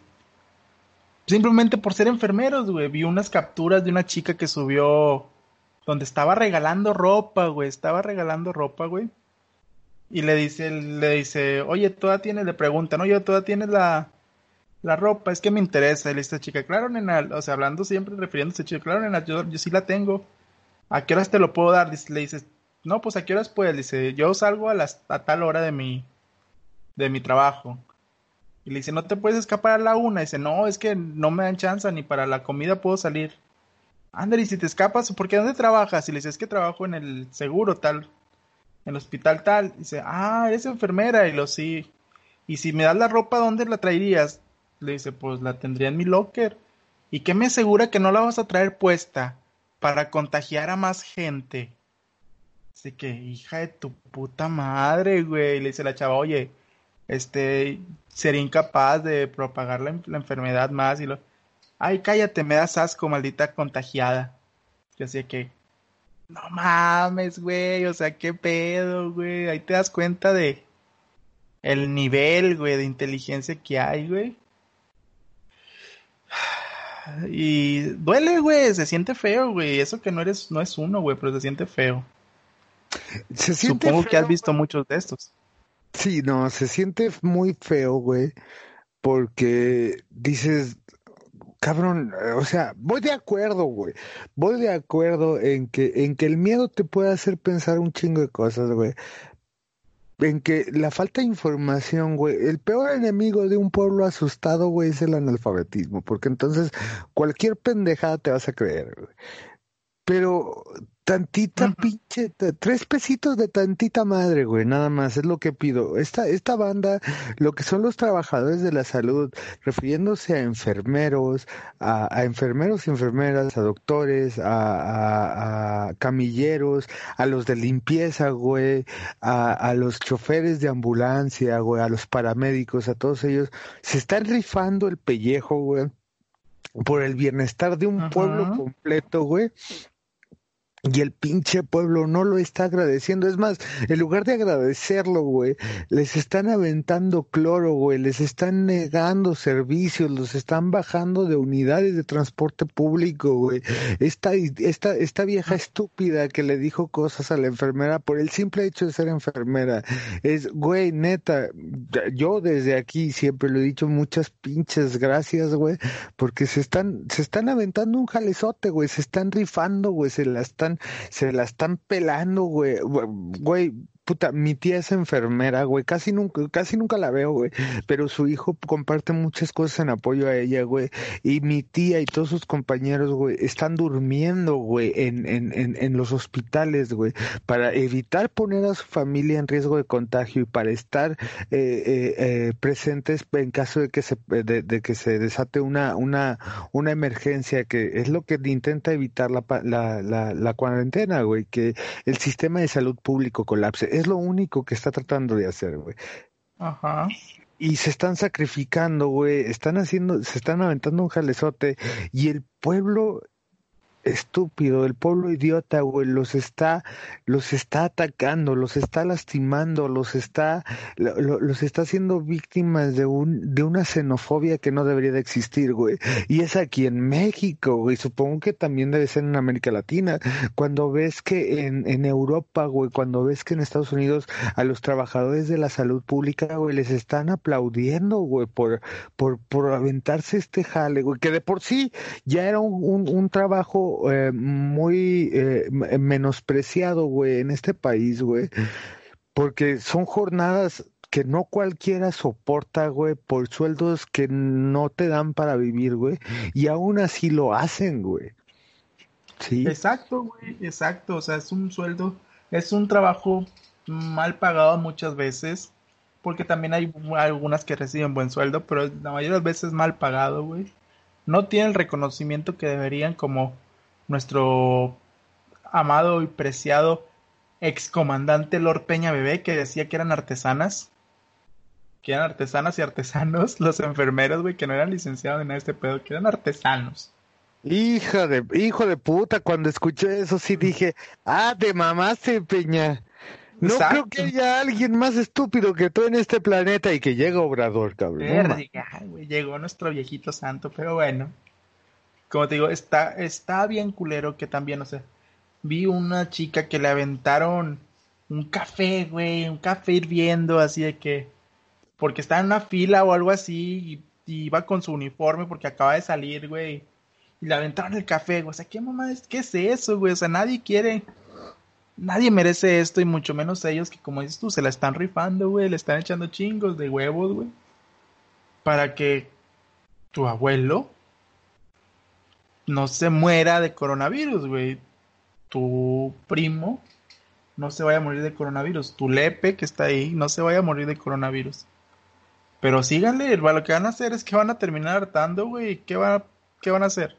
Simplemente por ser enfermeros, güey. Vi unas capturas de una chica que subió donde estaba regalando ropa, güey. Estaba regalando ropa, güey. Y le dice, le dice, oye, toda tienes, le pregunta, ¿no? Yo toda tienes la, la ropa, es que me interesa. Y le dice, chica, claro, nena, o sea, hablando siempre, refiriéndose, chica, claro, nena, yo, yo sí la tengo. ¿A qué horas te lo puedo dar? le dices, no, pues a qué horas puedes. Dice, yo salgo a, las, a tal hora de mi, de mi trabajo. Y le dice, no te puedes escapar a la una. Y dice, no, es que no me dan chance, ni para la comida puedo salir. Y si te escapas, ¿por qué dónde trabajas? Y le dice, es que trabajo en el seguro tal, en el hospital tal. Y dice, ah, eres enfermera. Y lo sí. Y si me das la ropa, ¿dónde la traerías? Le dice, pues la tendría en mi locker. ¿Y qué me asegura que no la vas a traer puesta para contagiar a más gente? Así que, hija de tu puta madre, güey. Le dice la chava, oye, este, sería incapaz de propagar la, enfermedad más y lo... ay, cállate, me das asco, maldita contagiada. Yo decía que, no mames, güey, o sea, qué pedo, güey. Ahí te das cuenta de el nivel, güey, de inteligencia que hay, güey. Y duele, güey, se siente feo, güey. Eso que no eres, no es uno, güey, pero se siente feo. Se siente Supongo que has visto muchos de estos. Sí, no, se siente muy feo, güey, porque dices, cabrón, o sea, voy de acuerdo, güey. Voy de acuerdo en que, en que el miedo te puede hacer pensar un chingo de cosas, güey en que la falta de información, güey, el peor enemigo de un pueblo asustado, güey, es el analfabetismo, porque entonces cualquier pendejada te vas a creer, güey. Pero tantita pinche, tres pesitos de tantita madre, güey, nada más, es lo que pido. Esta, esta banda, lo que son los trabajadores de la salud, refiriéndose a enfermeros, a, enfermeros y enfermeras, a doctores, a, a, camilleros, a los de limpieza, güey, a, a los choferes de ambulancia, güey, a los paramédicos, a todos ellos, se están rifando el pellejo, güey por el bienestar de un pueblo completo, güey, y el pinche pueblo no lo está agradeciendo. Es más, en lugar de agradecerlo, güey, les están aventando cloro, güey, les están negando servicios, los están bajando de unidades de transporte público, güey. Esta, esta, esta vieja estúpida que le dijo cosas a la enfermera por el simple hecho de ser enfermera. Es, güey, neta, yo desde aquí siempre lo he dicho muchas pinches gracias, güey, porque se están, se están aventando un jalezote, güey, se están rifando, güey, se la están se la están pelando, güey. Güey, puta, mi tía es enfermera, güey, casi nunca, casi nunca la veo, güey, pero su hijo comparte muchas cosas en apoyo a ella, güey, y mi tía y todos sus compañeros, güey, están durmiendo, güey, en, en, en, los hospitales, güey, para evitar poner a su familia en riesgo de contagio y para estar eh, eh, eh, presentes en caso de que se, de, que se desate una, una, una emergencia, que es lo que intenta evitar la, la, la, la cuarentena, güey, que el sistema de salud público colapse es lo único que está tratando de hacer, güey. Ajá. Y se están sacrificando, güey. Están haciendo, se están aventando un jalezote. Y el pueblo estúpido, el pueblo idiota, güey, los está, los está atacando, los está lastimando, los está, los está haciendo víctimas de un, de una xenofobia que no debería de existir, güey. Y es aquí en México, güey, supongo que también debe ser en América Latina. Cuando ves que en, en Europa, güey, cuando ves que en Estados Unidos a los trabajadores de la salud pública, güey, les están aplaudiendo, güey, por, por, por aventarse este jale, güey, que de por sí ya era un, un trabajo eh, muy eh, menospreciado, güey, en este país, güey, porque son jornadas que no cualquiera soporta, güey, por sueldos que no te dan para vivir, güey, y aún así lo hacen, güey. Sí. Exacto, güey, exacto, o sea, es un sueldo, es un trabajo mal pagado muchas veces, porque también hay algunas que reciben buen sueldo, pero la mayoría de las veces mal pagado, güey. No tienen el reconocimiento que deberían como nuestro amado y preciado excomandante Lord Peña Bebé, que decía que eran artesanas. Que eran artesanas y artesanos, los enfermeros, güey, que no eran licenciados en este pedo, que eran artesanos. Hija de, hijo de puta, cuando escuché eso sí dije, ah, te mamaste, Peña. No creo que haya alguien más estúpido que tú en este planeta y que llega Obrador, cabrón. llegó nuestro viejito santo, pero bueno como te digo, está, está bien culero que también, o sea, vi una chica que le aventaron un café, güey, un café hirviendo, así de que, porque está en una fila o algo así, y, iba con su uniforme porque acaba de salir, güey, y le aventaron el café, güey, o sea, ¿qué mamá es? ¿Qué es eso, güey? O sea, nadie quiere, nadie merece esto, y mucho menos ellos que, como dices tú, se la están rifando, güey, le están echando chingos de huevos, güey, para que tu abuelo no se muera de coronavirus, güey. Tu primo no se vaya a morir de coronavirus. Tu lepe que está ahí no se vaya a morir de coronavirus. Pero síganle, lo que van a hacer es que van a terminar hartando, güey. ¿Qué, van a, ¿Qué van a hacer?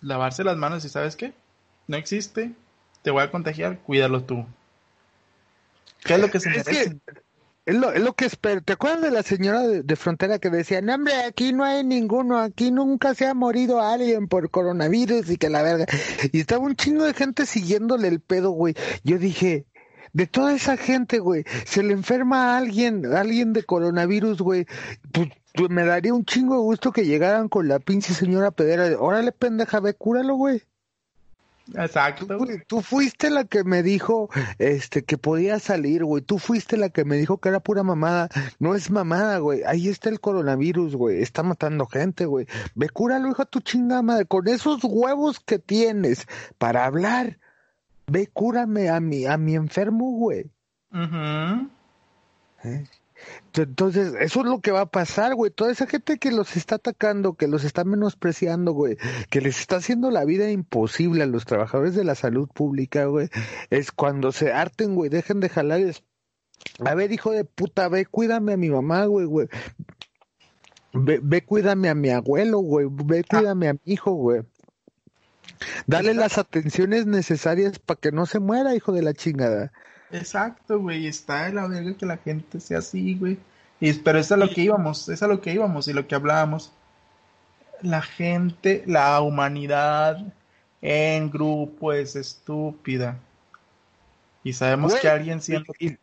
Lavarse las manos y ¿sabes qué? No existe. Te voy a contagiar, cuídalo tú. ¿Qué es lo que se merece? es lo, es lo que espero. ¿Te acuerdas de la señora de, frontera que decía, no hombre, aquí no hay ninguno, aquí nunca se ha morido alguien por coronavirus y que la verga? Y estaba un chingo de gente siguiéndole el pedo, güey. Yo dije, de toda esa gente, güey, se le enferma a alguien, alguien de coronavirus, güey, pues, pues, me daría un chingo de gusto que llegaran con la pinche señora pedera de, órale pendeja, ve, cúralo, güey. Exacto. Tú, fuiste la que me dijo este que podía salir, güey. Tú fuiste la que me dijo que era pura mamada. No es mamada, güey. Ahí está el coronavirus, güey. Está matando gente, güey. Ve, cúralo, hijo, tu chingada madre. Con esos huevos que tienes para hablar, ve, cúrame a mi, a mi enfermo, güey. ¿Eh? Entonces, eso es lo que va a pasar, güey. Toda esa gente que los está atacando, que los está menospreciando, güey, que les está haciendo la vida imposible a los trabajadores de la salud pública, güey, es cuando se harten, güey, dejen de jalar. A ver, hijo de puta, ve, cuídame a mi mamá, güey, güey. Ve, ve, cuídame a mi abuelo, güey. Ve, ah. cuídame a mi hijo, güey. Dale las atenciones necesarias para que no se muera, hijo de la chingada. Exacto, güey, está de la verga que la gente sea así, güey. Y, pero es a lo que íbamos, es a lo que íbamos y lo que hablábamos. La gente, la humanidad en grupo es estúpida. Y sabemos que alguien siente... Y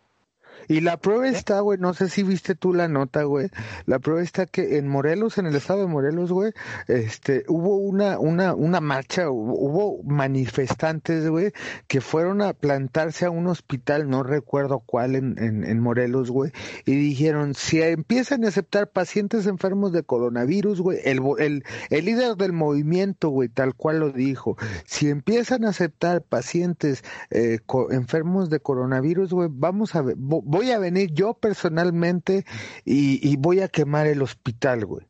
la prueba está, güey, no sé si viste tú la nota, güey. La prueba está que en Morelos, en el estado de Morelos, güey, este, hubo una, una, una marcha, hubo manifestantes, güey, que fueron a plantarse a un hospital, no recuerdo cuál, en, en, en Morelos, güey, y dijeron, si empiezan a aceptar pacientes enfermos de coronavirus, güey, el, el, el líder del movimiento, güey, tal cual lo dijo, si empiezan a aceptar pacientes eh, enfermos de coronavirus, güey, vamos a ver, voy a venir yo personalmente y, voy a quemar el hospital, güey.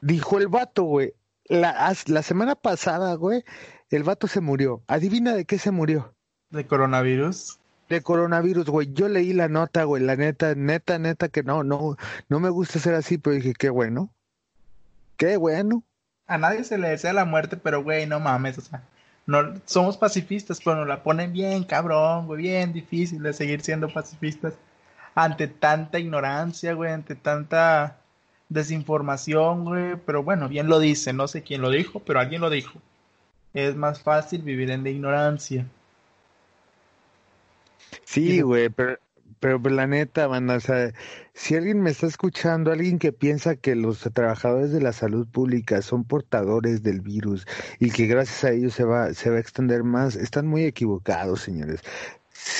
Dijo el vato, güey. La, la semana pasada, güey, el vato se murió. Adivina de qué se murió. De coronavirus. De coronavirus, güey. Yo leí la nota, güey. La neta, neta, neta, que no, no, no me gusta ser así, pero dije, qué bueno. Qué bueno. A nadie se le desea la muerte, pero güey, no mames, o sea, no, somos pacifistas, pero nos la ponen bien cabrón, güey, bien difícil de seguir siendo pacifistas ante tanta ignorancia, güey, ante tanta desinformación, güey, pero bueno, bien lo dice, no sé quién lo dijo, pero alguien lo dijo. Es más fácil vivir en la ignorancia. Sí, güey, pero pero pues, la neta, banda, si alguien me está escuchando, alguien que piensa que los trabajadores de la salud pública son portadores del virus y que gracias a ellos se va, se va a extender más, están muy equivocados, señores.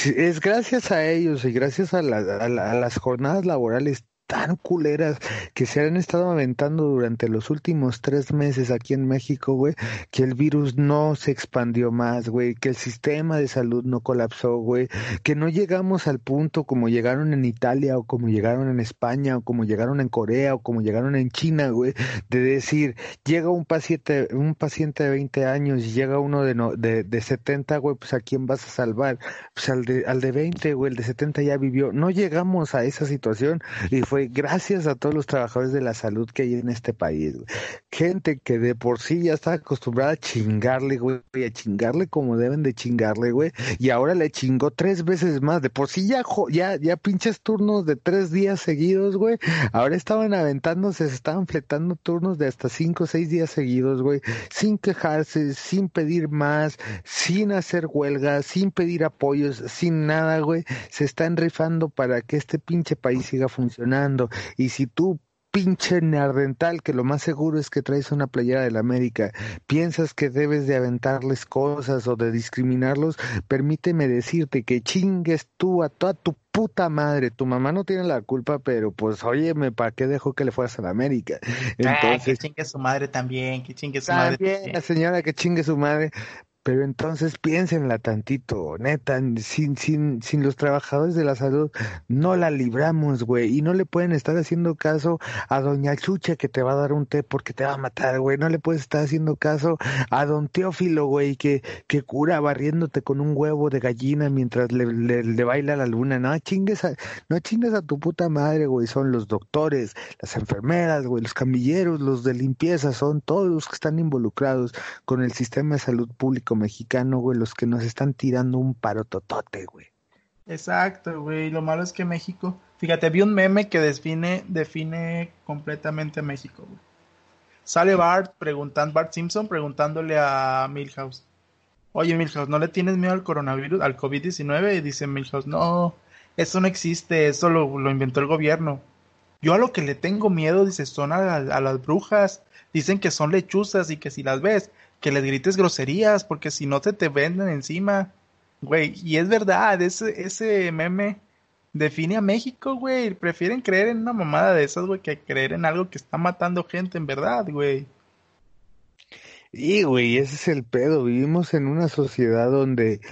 Es gracias a ellos y gracias a, a las jornadas laborales tan culeras que se han estado aventando durante los últimos tres meses aquí en México, güey, que el virus no se expandió más, güey, que el sistema de salud no colapsó, güey, que no llegamos al punto como llegaron en Italia o como llegaron en España o como llegaron en Corea o como llegaron en China, güey, de decir, llega un paciente, un paciente de 20 años y llega uno de, no, de, de 70, güey, pues a quién vas a salvar? Pues al de, al de 20, güey, el de 70 ya vivió. No llegamos a esa situación y fue gracias a todos los trabajadores de la salud que hay en este país, Gente que de por sí ya está acostumbrada a chingarle, güey, a chingarle como deben de chingarle, güey, y ahora le chingó tres veces más. De por sí ya, ya, ya pinches turnos de tres días seguidos, güey. Ahora estaban aventándose, se estaban fletando turnos de hasta cinco o seis días seguidos, güey, sin quejarse, sin pedir más, sin hacer huelgas, sin pedir apoyos, sin nada, güey. Se están rifando para que este pinche país siga funcionando y si tú pinche neardental que lo más seguro es que traes una playera de la América, piensas que debes de aventarles cosas o de discriminarlos, permíteme decirte que chingues tú a toda tu puta madre, tu mamá no tiene la culpa, pero pues óyeme, ¿para qué dejó que le fueras a la América? Entonces, que chingue su madre también, que chingue su madre. También, la señora que chingue su madre, pero entonces piénsenla tantito, neta, sin, sin, sin los trabajadores de la salud no la libramos, güey, y no le pueden estar haciendo caso a doña Chucha que te va a dar un té porque te va a matar, güey, no le puedes estar haciendo caso a don Teófilo, güey, que, que cura barriéndote con un huevo de gallina mientras le, le, baila la luna, no chingues a, no chingues a tu puta madre, güey, son los doctores, las enfermeras, güey, los camilleros, los de limpieza, son todos los que están involucrados con el sistema de salud público mexicano, güey, los que nos están tirando un paro totote, güey. Exacto, güey. Lo malo es que México. Fíjate, vi un meme que define, define completamente a México, güey. Sale Bart preguntando, Bart Simpson preguntándole a Milhouse. Oye, Milhouse, ¿no le tienes miedo al coronavirus, al COVID-19? Y dice Milhouse, no, eso no existe, eso lo, lo, inventó el gobierno. Yo a lo que le tengo miedo, dice, son a, a, las brujas. Dicen que son lechuzas y que si las ves, que les grites groserías, porque si no te te venden encima. Güey, y es verdad, ese, ese meme define a México, güey. Prefieren creer en una mamada de esas, güey, que creer en algo que está matando gente en verdad, güey. Y, güey, ese es el pedo. Vivimos en una sociedad donde,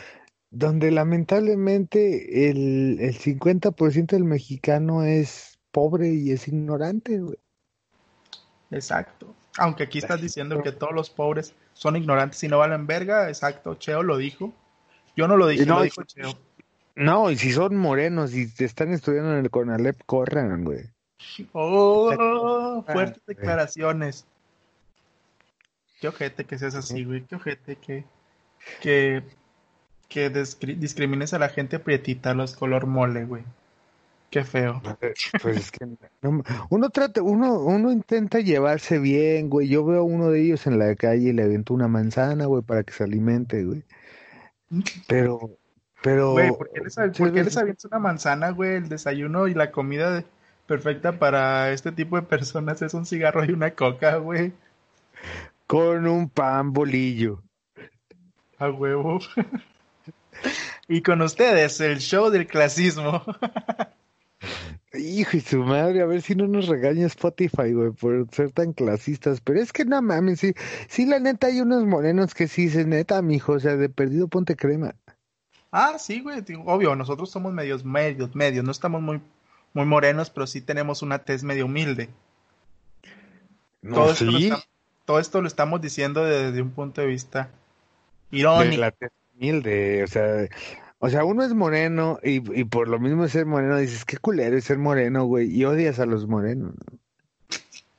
donde lamentablemente el, el 50% del mexicano es pobre y es ignorante, güey. Exacto. Aunque aquí estás diciendo que todos los pobres son ignorantes y no valen verga, exacto. Cheo lo dijo. Yo no lo dije, no, lo dijo Cheo. No, y si son morenos y te están estudiando en el Conalep, corran, güey. Oh, fuertes declaraciones. Qué ojete que seas así, güey. Qué ojete que, que, que discrimines a la gente prietita, los color mole, güey. Qué feo. Pues es que uno trata, uno, uno intenta llevarse bien, güey. Yo veo a uno de ellos en la calle y le avento una manzana, güey, para que se alimente, güey. Pero, pero. Güey, ¿por qué les, ¿por qué les avientas una manzana, güey? El desayuno y la comida perfecta para este tipo de personas es un cigarro y una coca, güey. Con un pan bolillo. A huevo. y con ustedes, el show del clasismo. Hijo y su madre, a ver si no nos regaña Spotify, güey, por ser tan clasistas. Pero es que no mames, sí, sí, la neta hay unos morenos que sí se neta, mijo, o sea, de perdido ponte crema. Ah, sí, güey, obvio, nosotros somos medios, medios, medios, no estamos muy, muy morenos, pero sí tenemos una tez medio humilde. No, todo, esto ¿sí? esto todo esto lo estamos diciendo desde un punto de vista irónico. De la tez humilde, o sea, o sea, uno es moreno y, y por lo mismo ser moreno dices, qué culero es ser moreno, güey, y odias a los morenos.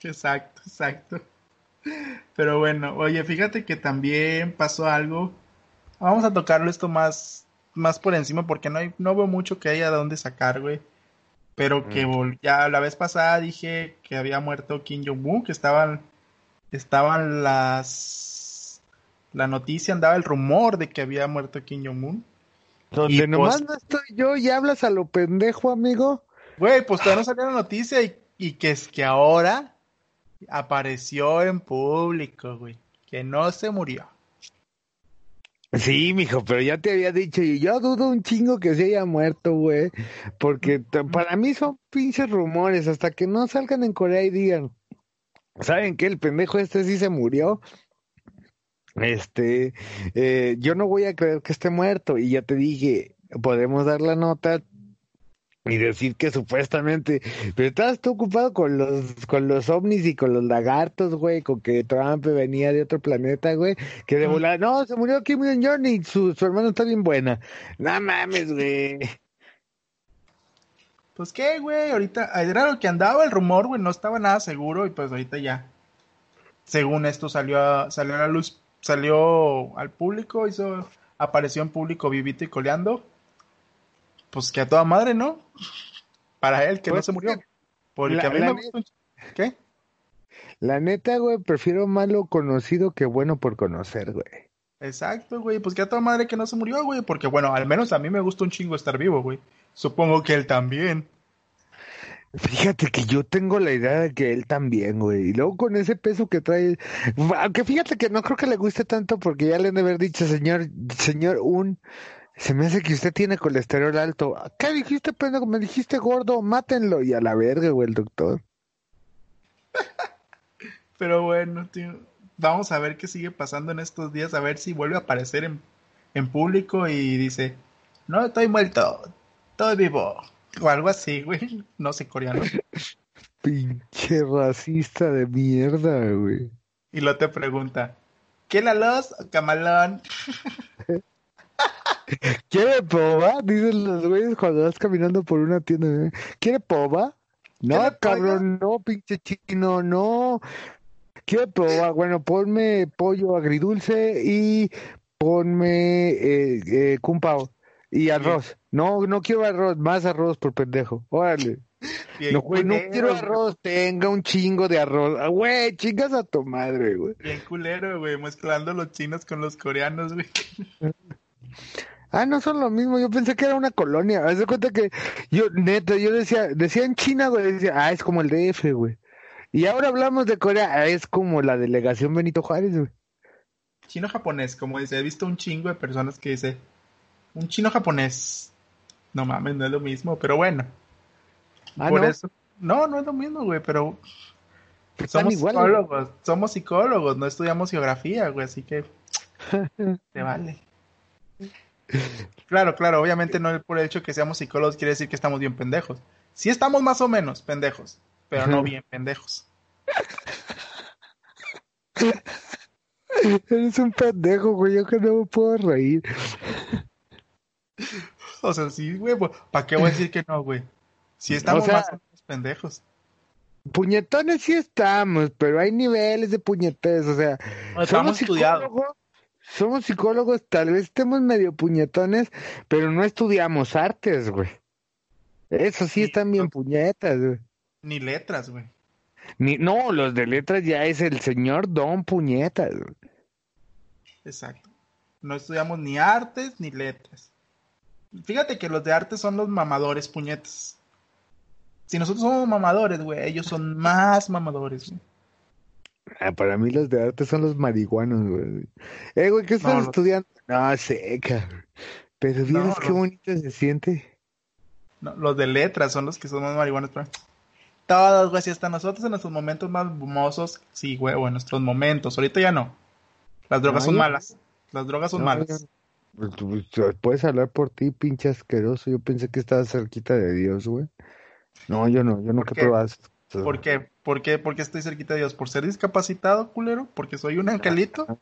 Exacto, exacto. Pero bueno, oye, fíjate que también pasó algo. Vamos a tocarlo esto más, más por encima porque no, hay, no veo mucho que haya de dónde sacar, güey. Pero que mm. ya la vez pasada dije que había muerto Kim Jong-un, que estaban, estaban las... La noticia andaba el rumor de que había muerto Kim Jong-un. Donde nomás pues no estoy yo y hablas a lo pendejo, amigo. Güey, pues todavía no salió la noticia y, y que es que ahora apareció en público, güey. Que no se murió. Sí, mijo, pero ya te había dicho, y yo dudo un chingo que se haya muerto, güey, porque para mí son pinches rumores, hasta que no salgan en Corea y digan, ¿saben qué? El pendejo este sí se murió, este, eh, yo no voy a creer que esté muerto. Y ya te dije, podemos dar la nota y decir que supuestamente, pero estabas tú ocupado con los, con los ovnis y con los lagartos, güey, con que Trump venía de otro planeta, güey, que de volar, no, se murió Kim Jong-un y su, su hermano está bien buena. No mames, güey. Pues qué, güey, ahorita era lo que andaba el rumor, güey, no estaba nada seguro y pues ahorita ya. Según esto salió a, salió a la luz salió al público, hizo, apareció en público vivito y coleando. Pues que a toda madre, ¿no? Para él, que no pues, se murió. Porque a mí me ¿Qué? La neta, güey, prefiero malo conocido que bueno por conocer, güey. Exacto, güey. Pues que a toda madre que no se murió, güey. Porque, bueno, al menos a mí me gusta un chingo estar vivo, güey. Supongo que él también. Fíjate que yo tengo la idea de que él también, güey. Y luego con ese peso que trae, aunque fíjate que no creo que le guste tanto porque ya le han de haber dicho, señor, señor, un, se me hace que usted tiene colesterol alto. ¿Qué dijiste, pendejo? Me dijiste gordo, mátenlo. Y a la verga, güey, el doctor. Pero bueno, tío, vamos a ver qué sigue pasando en estos días, a ver si vuelve a aparecer en, en público y dice, no estoy muerto, estoy vivo. O algo así, güey. No sé coreano. Pinche racista de mierda, güey. Y lo te pregunta, ¿qué la los camalón? ¿Quiere poba? Dicen los güeyes cuando vas caminando por una tienda. ¿eh? ¿Quiere poba? No, cabrón, no, pinche chino, no. ¿Quiere poba? Bueno, ponme pollo agridulce y ponme eh, eh, Y arroz. No, no quiero arroz, más arroz por pendejo. Órale. no, güey, no quiero arroz, tenga un chingo de arroz. Ah, güey, chingas a tu madre, güey. Bien culero, güey, mezclando los chinos con los coreanos, güey. Ah, no son lo mismo, yo pensé que era una colonia. Haz de cuenta que yo, neta, yo decía, decía en China, güey, decía, ah, es como el DF, güey. Y ahora hablamos de Corea, ah, es como la delegación Benito Juárez, güey. Chino japonés, como dice, he visto un chingo de personas que dice, un chino japonés. No mames, no es lo mismo, pero bueno. Ah, Por eso. No, no es lo mismo, güey, pero somos psicólogos, somos psicólogos, no estudiamos geografía, güey, así que te vale. Claro, claro, obviamente no por el hecho que seamos psicólogos quiere decir que estamos bien pendejos. Sí estamos más o menos pendejos, pero no bien pendejos. Eres un pendejo, güey, yo que no me puedo reír. O sea, sí, güey, ¿para qué voy a decir que no, güey? Si estamos más o menos pendejos. Puñetones sí estamos, pero hay niveles de puñetes, o sea, estamos estudiados somos psicólogos, tal vez estemos medio puñetones, pero no estudiamos artes, güey. Eso sí están bien puñetas, güey. Ni letras, güey. Ni, no, los de letras ya es el señor Don Puñetas, güey. Exacto. No estudiamos ni artes ni letras. Fíjate que los de artes son los mamadores puñetas. Si nosotros somos mamadores, güey, ellos son más mamadores, güey. Ah, para mí los de arte son los marihuanos, güey. Eh, güey, ¿qué estás estudiando? No, sé, cabrón. Pero vienes qué bonito se siente. No, los de letras son los que son más marihuanos, pero... Todos, güey, si hasta nosotros en nuestros momentos más mozos, sí, güey, o en nuestros momentos. Ahorita ya no. Las drogas son malas. Las drogas son malas. Pues, pues, puedes hablar por ti, pinche asqueroso. Yo pensé que estabas cerquita de Dios, güey. No, yo no, yo que probas. ¿Por qué? ¿Por qué? ¿Por qué estoy cerquita de Dios? ¿Por ser discapacitado, culero? ¿Porque soy un angelito?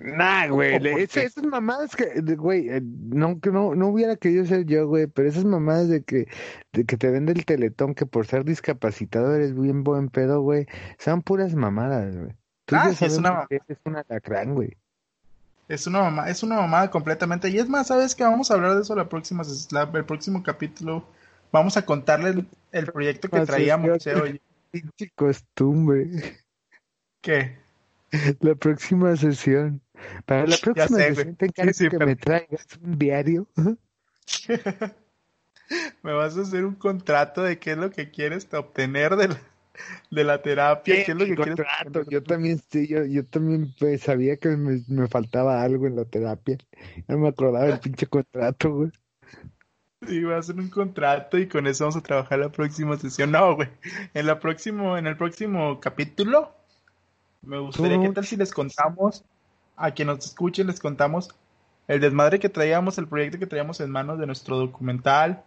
Nah, güey, esas, mamadas que, güey, eh, no, no, no hubiera querido ser yo, güey, pero esas mamadas de que, de que te vende el teletón que por ser discapacitado eres bien buen pedo, güey, son puras mamadas, güey. Ah, sí, es una Es una lacrán, güey. Es una mamá, es una mamada completamente. Y es más, ¿sabes que Vamos a hablar de eso la próxima, el próximo capítulo Vamos a contarles el proyecto que traíamos. Pinche costumbre. ¿Qué? La próxima sesión. Para la próxima sesión te que me traigas un diario. me vas a hacer un contrato de qué es lo que quieres obtener de la, de la terapia. ¿Qué, es lo que quieres Yo también, sí, yo, yo también pues, sabía que me, me, faltaba algo en la terapia. No me acordaba del pinche contrato, güey. Sí, va a hacer un contrato y con eso vamos a trabajar la próxima sesión. No, güey. En la próximo, en el próximo capítulo, me gustaría, ¿qué tal si les contamos, a quien nos escuchen, les contamos el desmadre que traíamos, el proyecto que traíamos en manos de nuestro documental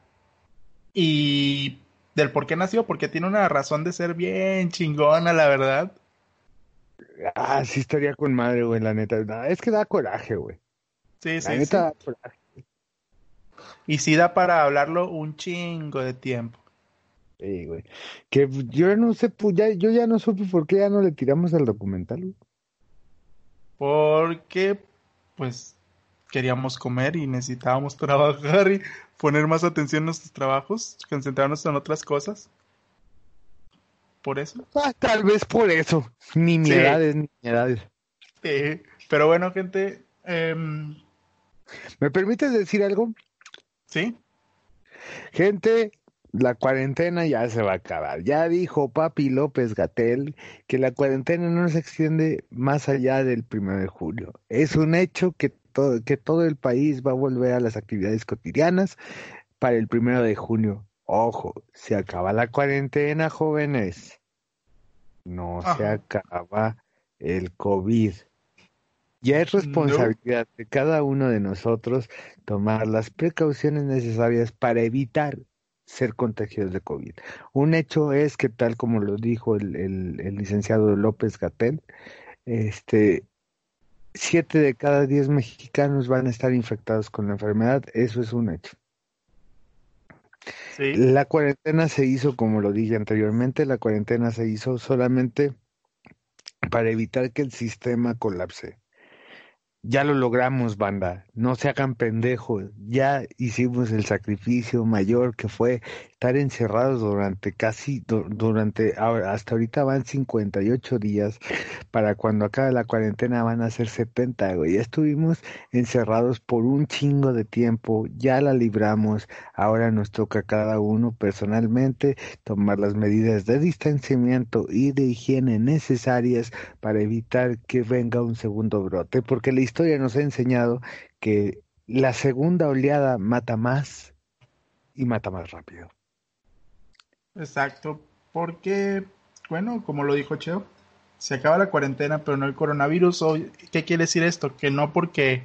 y del por qué nació, porque tiene una razón de ser bien chingona, la verdad. Ah, sí estaría con madre, güey, la neta. Es que da coraje, güey. Sí, sí, la neta da coraje. Y sí da para hablarlo un chingo de tiempo. Sí, güey. Que yo no sé, pues ya, yo ya no supe por qué ya no le tiramos al documental. Porque, pues, queríamos comer y necesitábamos trabajar y poner más atención en nuestros trabajos, concentrarnos en otras cosas. ¿Por eso? Ah, tal vez por eso. Ni ni edades. Sí. Pero bueno, gente. Em, ¿Me permites decir algo? Sí. Gente, la cuarentena ya se va a acabar. Ya dijo Papi López Gatel que la cuarentena no se extiende más allá del primero de julio. Es un hecho que todo, que todo el país va a volver a las actividades cotidianas para el primero de junio. Ojo, se acaba la cuarentena, jóvenes. No se acaba el COVID. Ya es responsabilidad de cada uno de nosotros tomar las precauciones necesarias para evitar ser contagiados de COVID. Un hecho es que tal como lo dijo el, el, licenciado López Gatel, este, siete de cada diez mexicanos van a estar infectados con la enfermedad. Eso es un hecho. La cuarentena se hizo, como lo dije anteriormente, la cuarentena se hizo solamente para evitar que el sistema colapse ya lo logramos, banda. No se hagan pendejos. Ya hicimos el sacrificio mayor que fue estar encerrados durante casi, durante, hasta ahorita van 58 días. Para cuando acabe la cuarentena van a ser 70, güey. Ya estuvimos encerrados por un chingo de tiempo. Ya la libramos. Ahora nos toca a cada uno personalmente tomar las medidas de distanciamiento y de higiene necesarias para evitar que venga un segundo brote. Porque la historia nos ha enseñado que la segunda oleada mata más y mata más rápido. Exacto, porque, bueno, como lo dijo Cheo, se acaba la cuarentena, pero no el coronavirus. ¿Qué quiere decir esto? Que no porque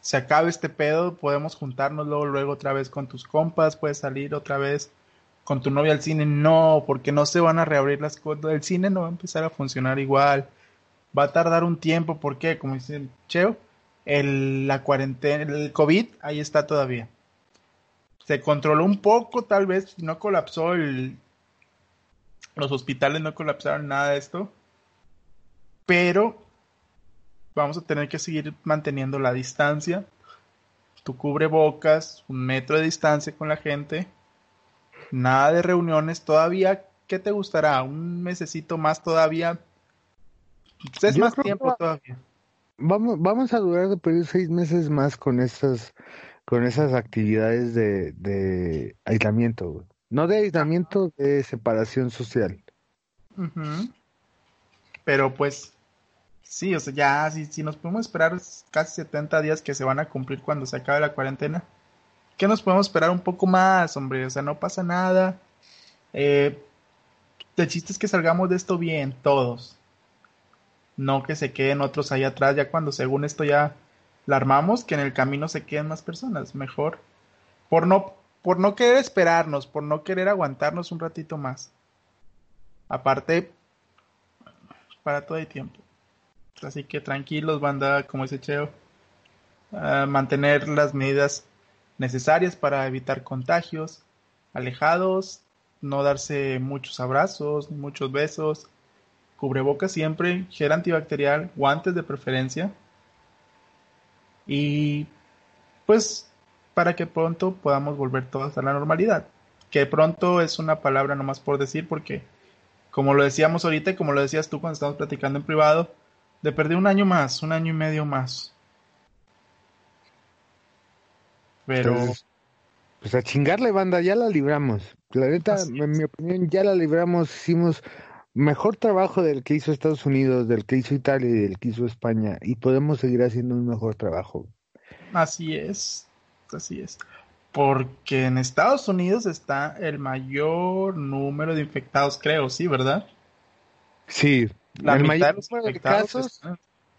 se acabe este pedo podemos juntarnos luego, luego otra vez con tus compas, puedes salir otra vez con tu novia al cine. No, porque no se van a reabrir las cosas. El cine no va a empezar a funcionar igual. Va a tardar un tiempo, porque, como dice Cheo, el, la cuarentena, el COVID ahí está todavía. Se controló un poco, tal vez, no colapsó el... Los hospitales no colapsaron nada de esto, pero vamos a tener que seguir manteniendo la distancia. Tu cubrebocas, un metro de distancia con la gente, nada de reuniones todavía. ¿Qué te gustará? ¿Un mesecito más todavía? Pues es más tiempo todavía vamos, vamos a durar de periodo seis meses más con esas, con esas actividades de, de aislamiento, No de aislamiento, de separación social. Pero pues, sí, o sea, ya, si, si nos podemos esperar casi 70 días que se van a cumplir cuando se acabe la cuarentena, ¿qué nos podemos esperar un poco más, hombre? O sea, no pasa nada. Eh, el chiste es que salgamos de esto bien, todos no que se queden otros ahí atrás, ya cuando según esto ya la armamos, que en el camino se queden más personas, mejor. Por no, por no querer esperarnos, por no querer aguantarnos un ratito más. Aparte, para todo el tiempo. Así que tranquilos, banda, como dice Cheo. mantener las medidas necesarias para evitar contagios, alejados, no darse muchos abrazos, muchos besos, cubrebocas siempre, gel antibacterial, guantes de preferencia. Y pues para que pronto podamos volver todos a la normalidad. Que pronto es una palabra nomás por decir porque como lo decíamos ahorita y como lo decías tú cuando estábamos platicando en privado, de perder un año más, un año y medio más. Pero... pues a chingarle, banda, ya la libramos. La neta, en mi opinión, ya la libramos, hicimos mejor trabajo del que hizo Estados Unidos, del que hizo Italia y del que hizo España y podemos seguir haciendo un mejor trabajo. Así es, así es. Porque en Estados Unidos está el mayor número de infectados, creo, sí, ¿verdad? Sí, el mayor número de casos,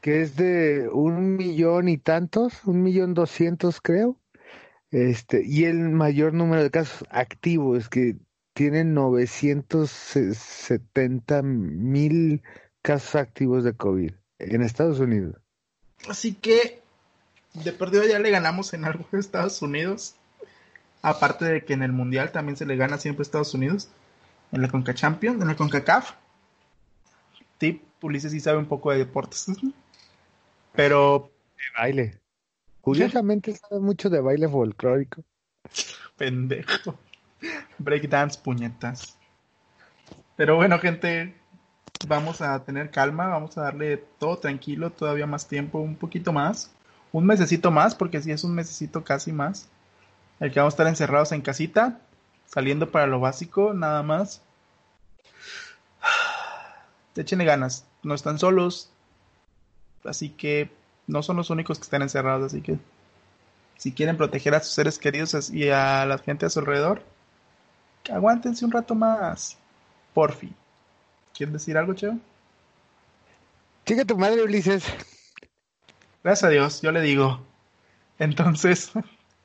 que es de un millón y tantos, un millón doscientos, creo. Este, y el mayor número de casos activos, que tienen 970 mil casos activos de COVID en Estados Unidos. Así que de perdido ya le ganamos en algo a Estados Unidos. Aparte de que en el Mundial también se le gana siempre a Estados Unidos. En la Conca Champions, en la CONCACAF. Tip, Ulises sí sabe un poco de deportes. Pero... De baile. Curiosamente sabe mucho de baile folclórico. Pendejo. Breakdance, puñetas. Pero bueno, gente, vamos a tener calma, vamos a darle todo tranquilo, todavía más tiempo, un poquito más. Un mesecito más, porque si es un mesecito casi más. El que vamos a estar encerrados en casita, saliendo para lo básico, nada más. Échenle ganas, no están solos. Así que no son los únicos que están encerrados, así que si quieren proteger a sus seres queridos y a la gente a su alrededor, aguántense un rato más. Porfi. ¿Quieres decir algo, Cheo? Chica tu madre, Ulises. Gracias a Dios, yo le digo. Entonces,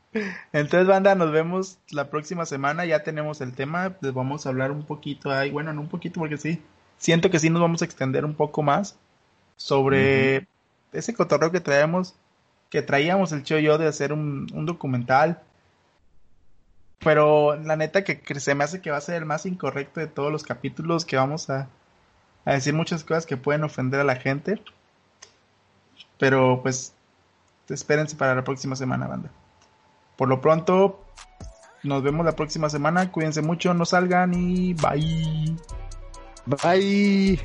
entonces, banda, nos vemos la próxima semana. Ya tenemos el tema. Les vamos a hablar un poquito ahí. Bueno, no un poquito, porque sí. Siento que sí nos vamos a extender un poco más sobre ese cotorreo que traemos, que traíamos el Cheo y yo de hacer un, un documental pero la neta que, se me hace que va a ser el más incorrecto de todos los capítulos, que vamos a, decir muchas cosas que pueden ofender a la gente. Pero pues espérense para la próxima semana, banda. Por lo pronto, nos vemos la próxima semana. Cuídense mucho, no salgan y bye. Bye.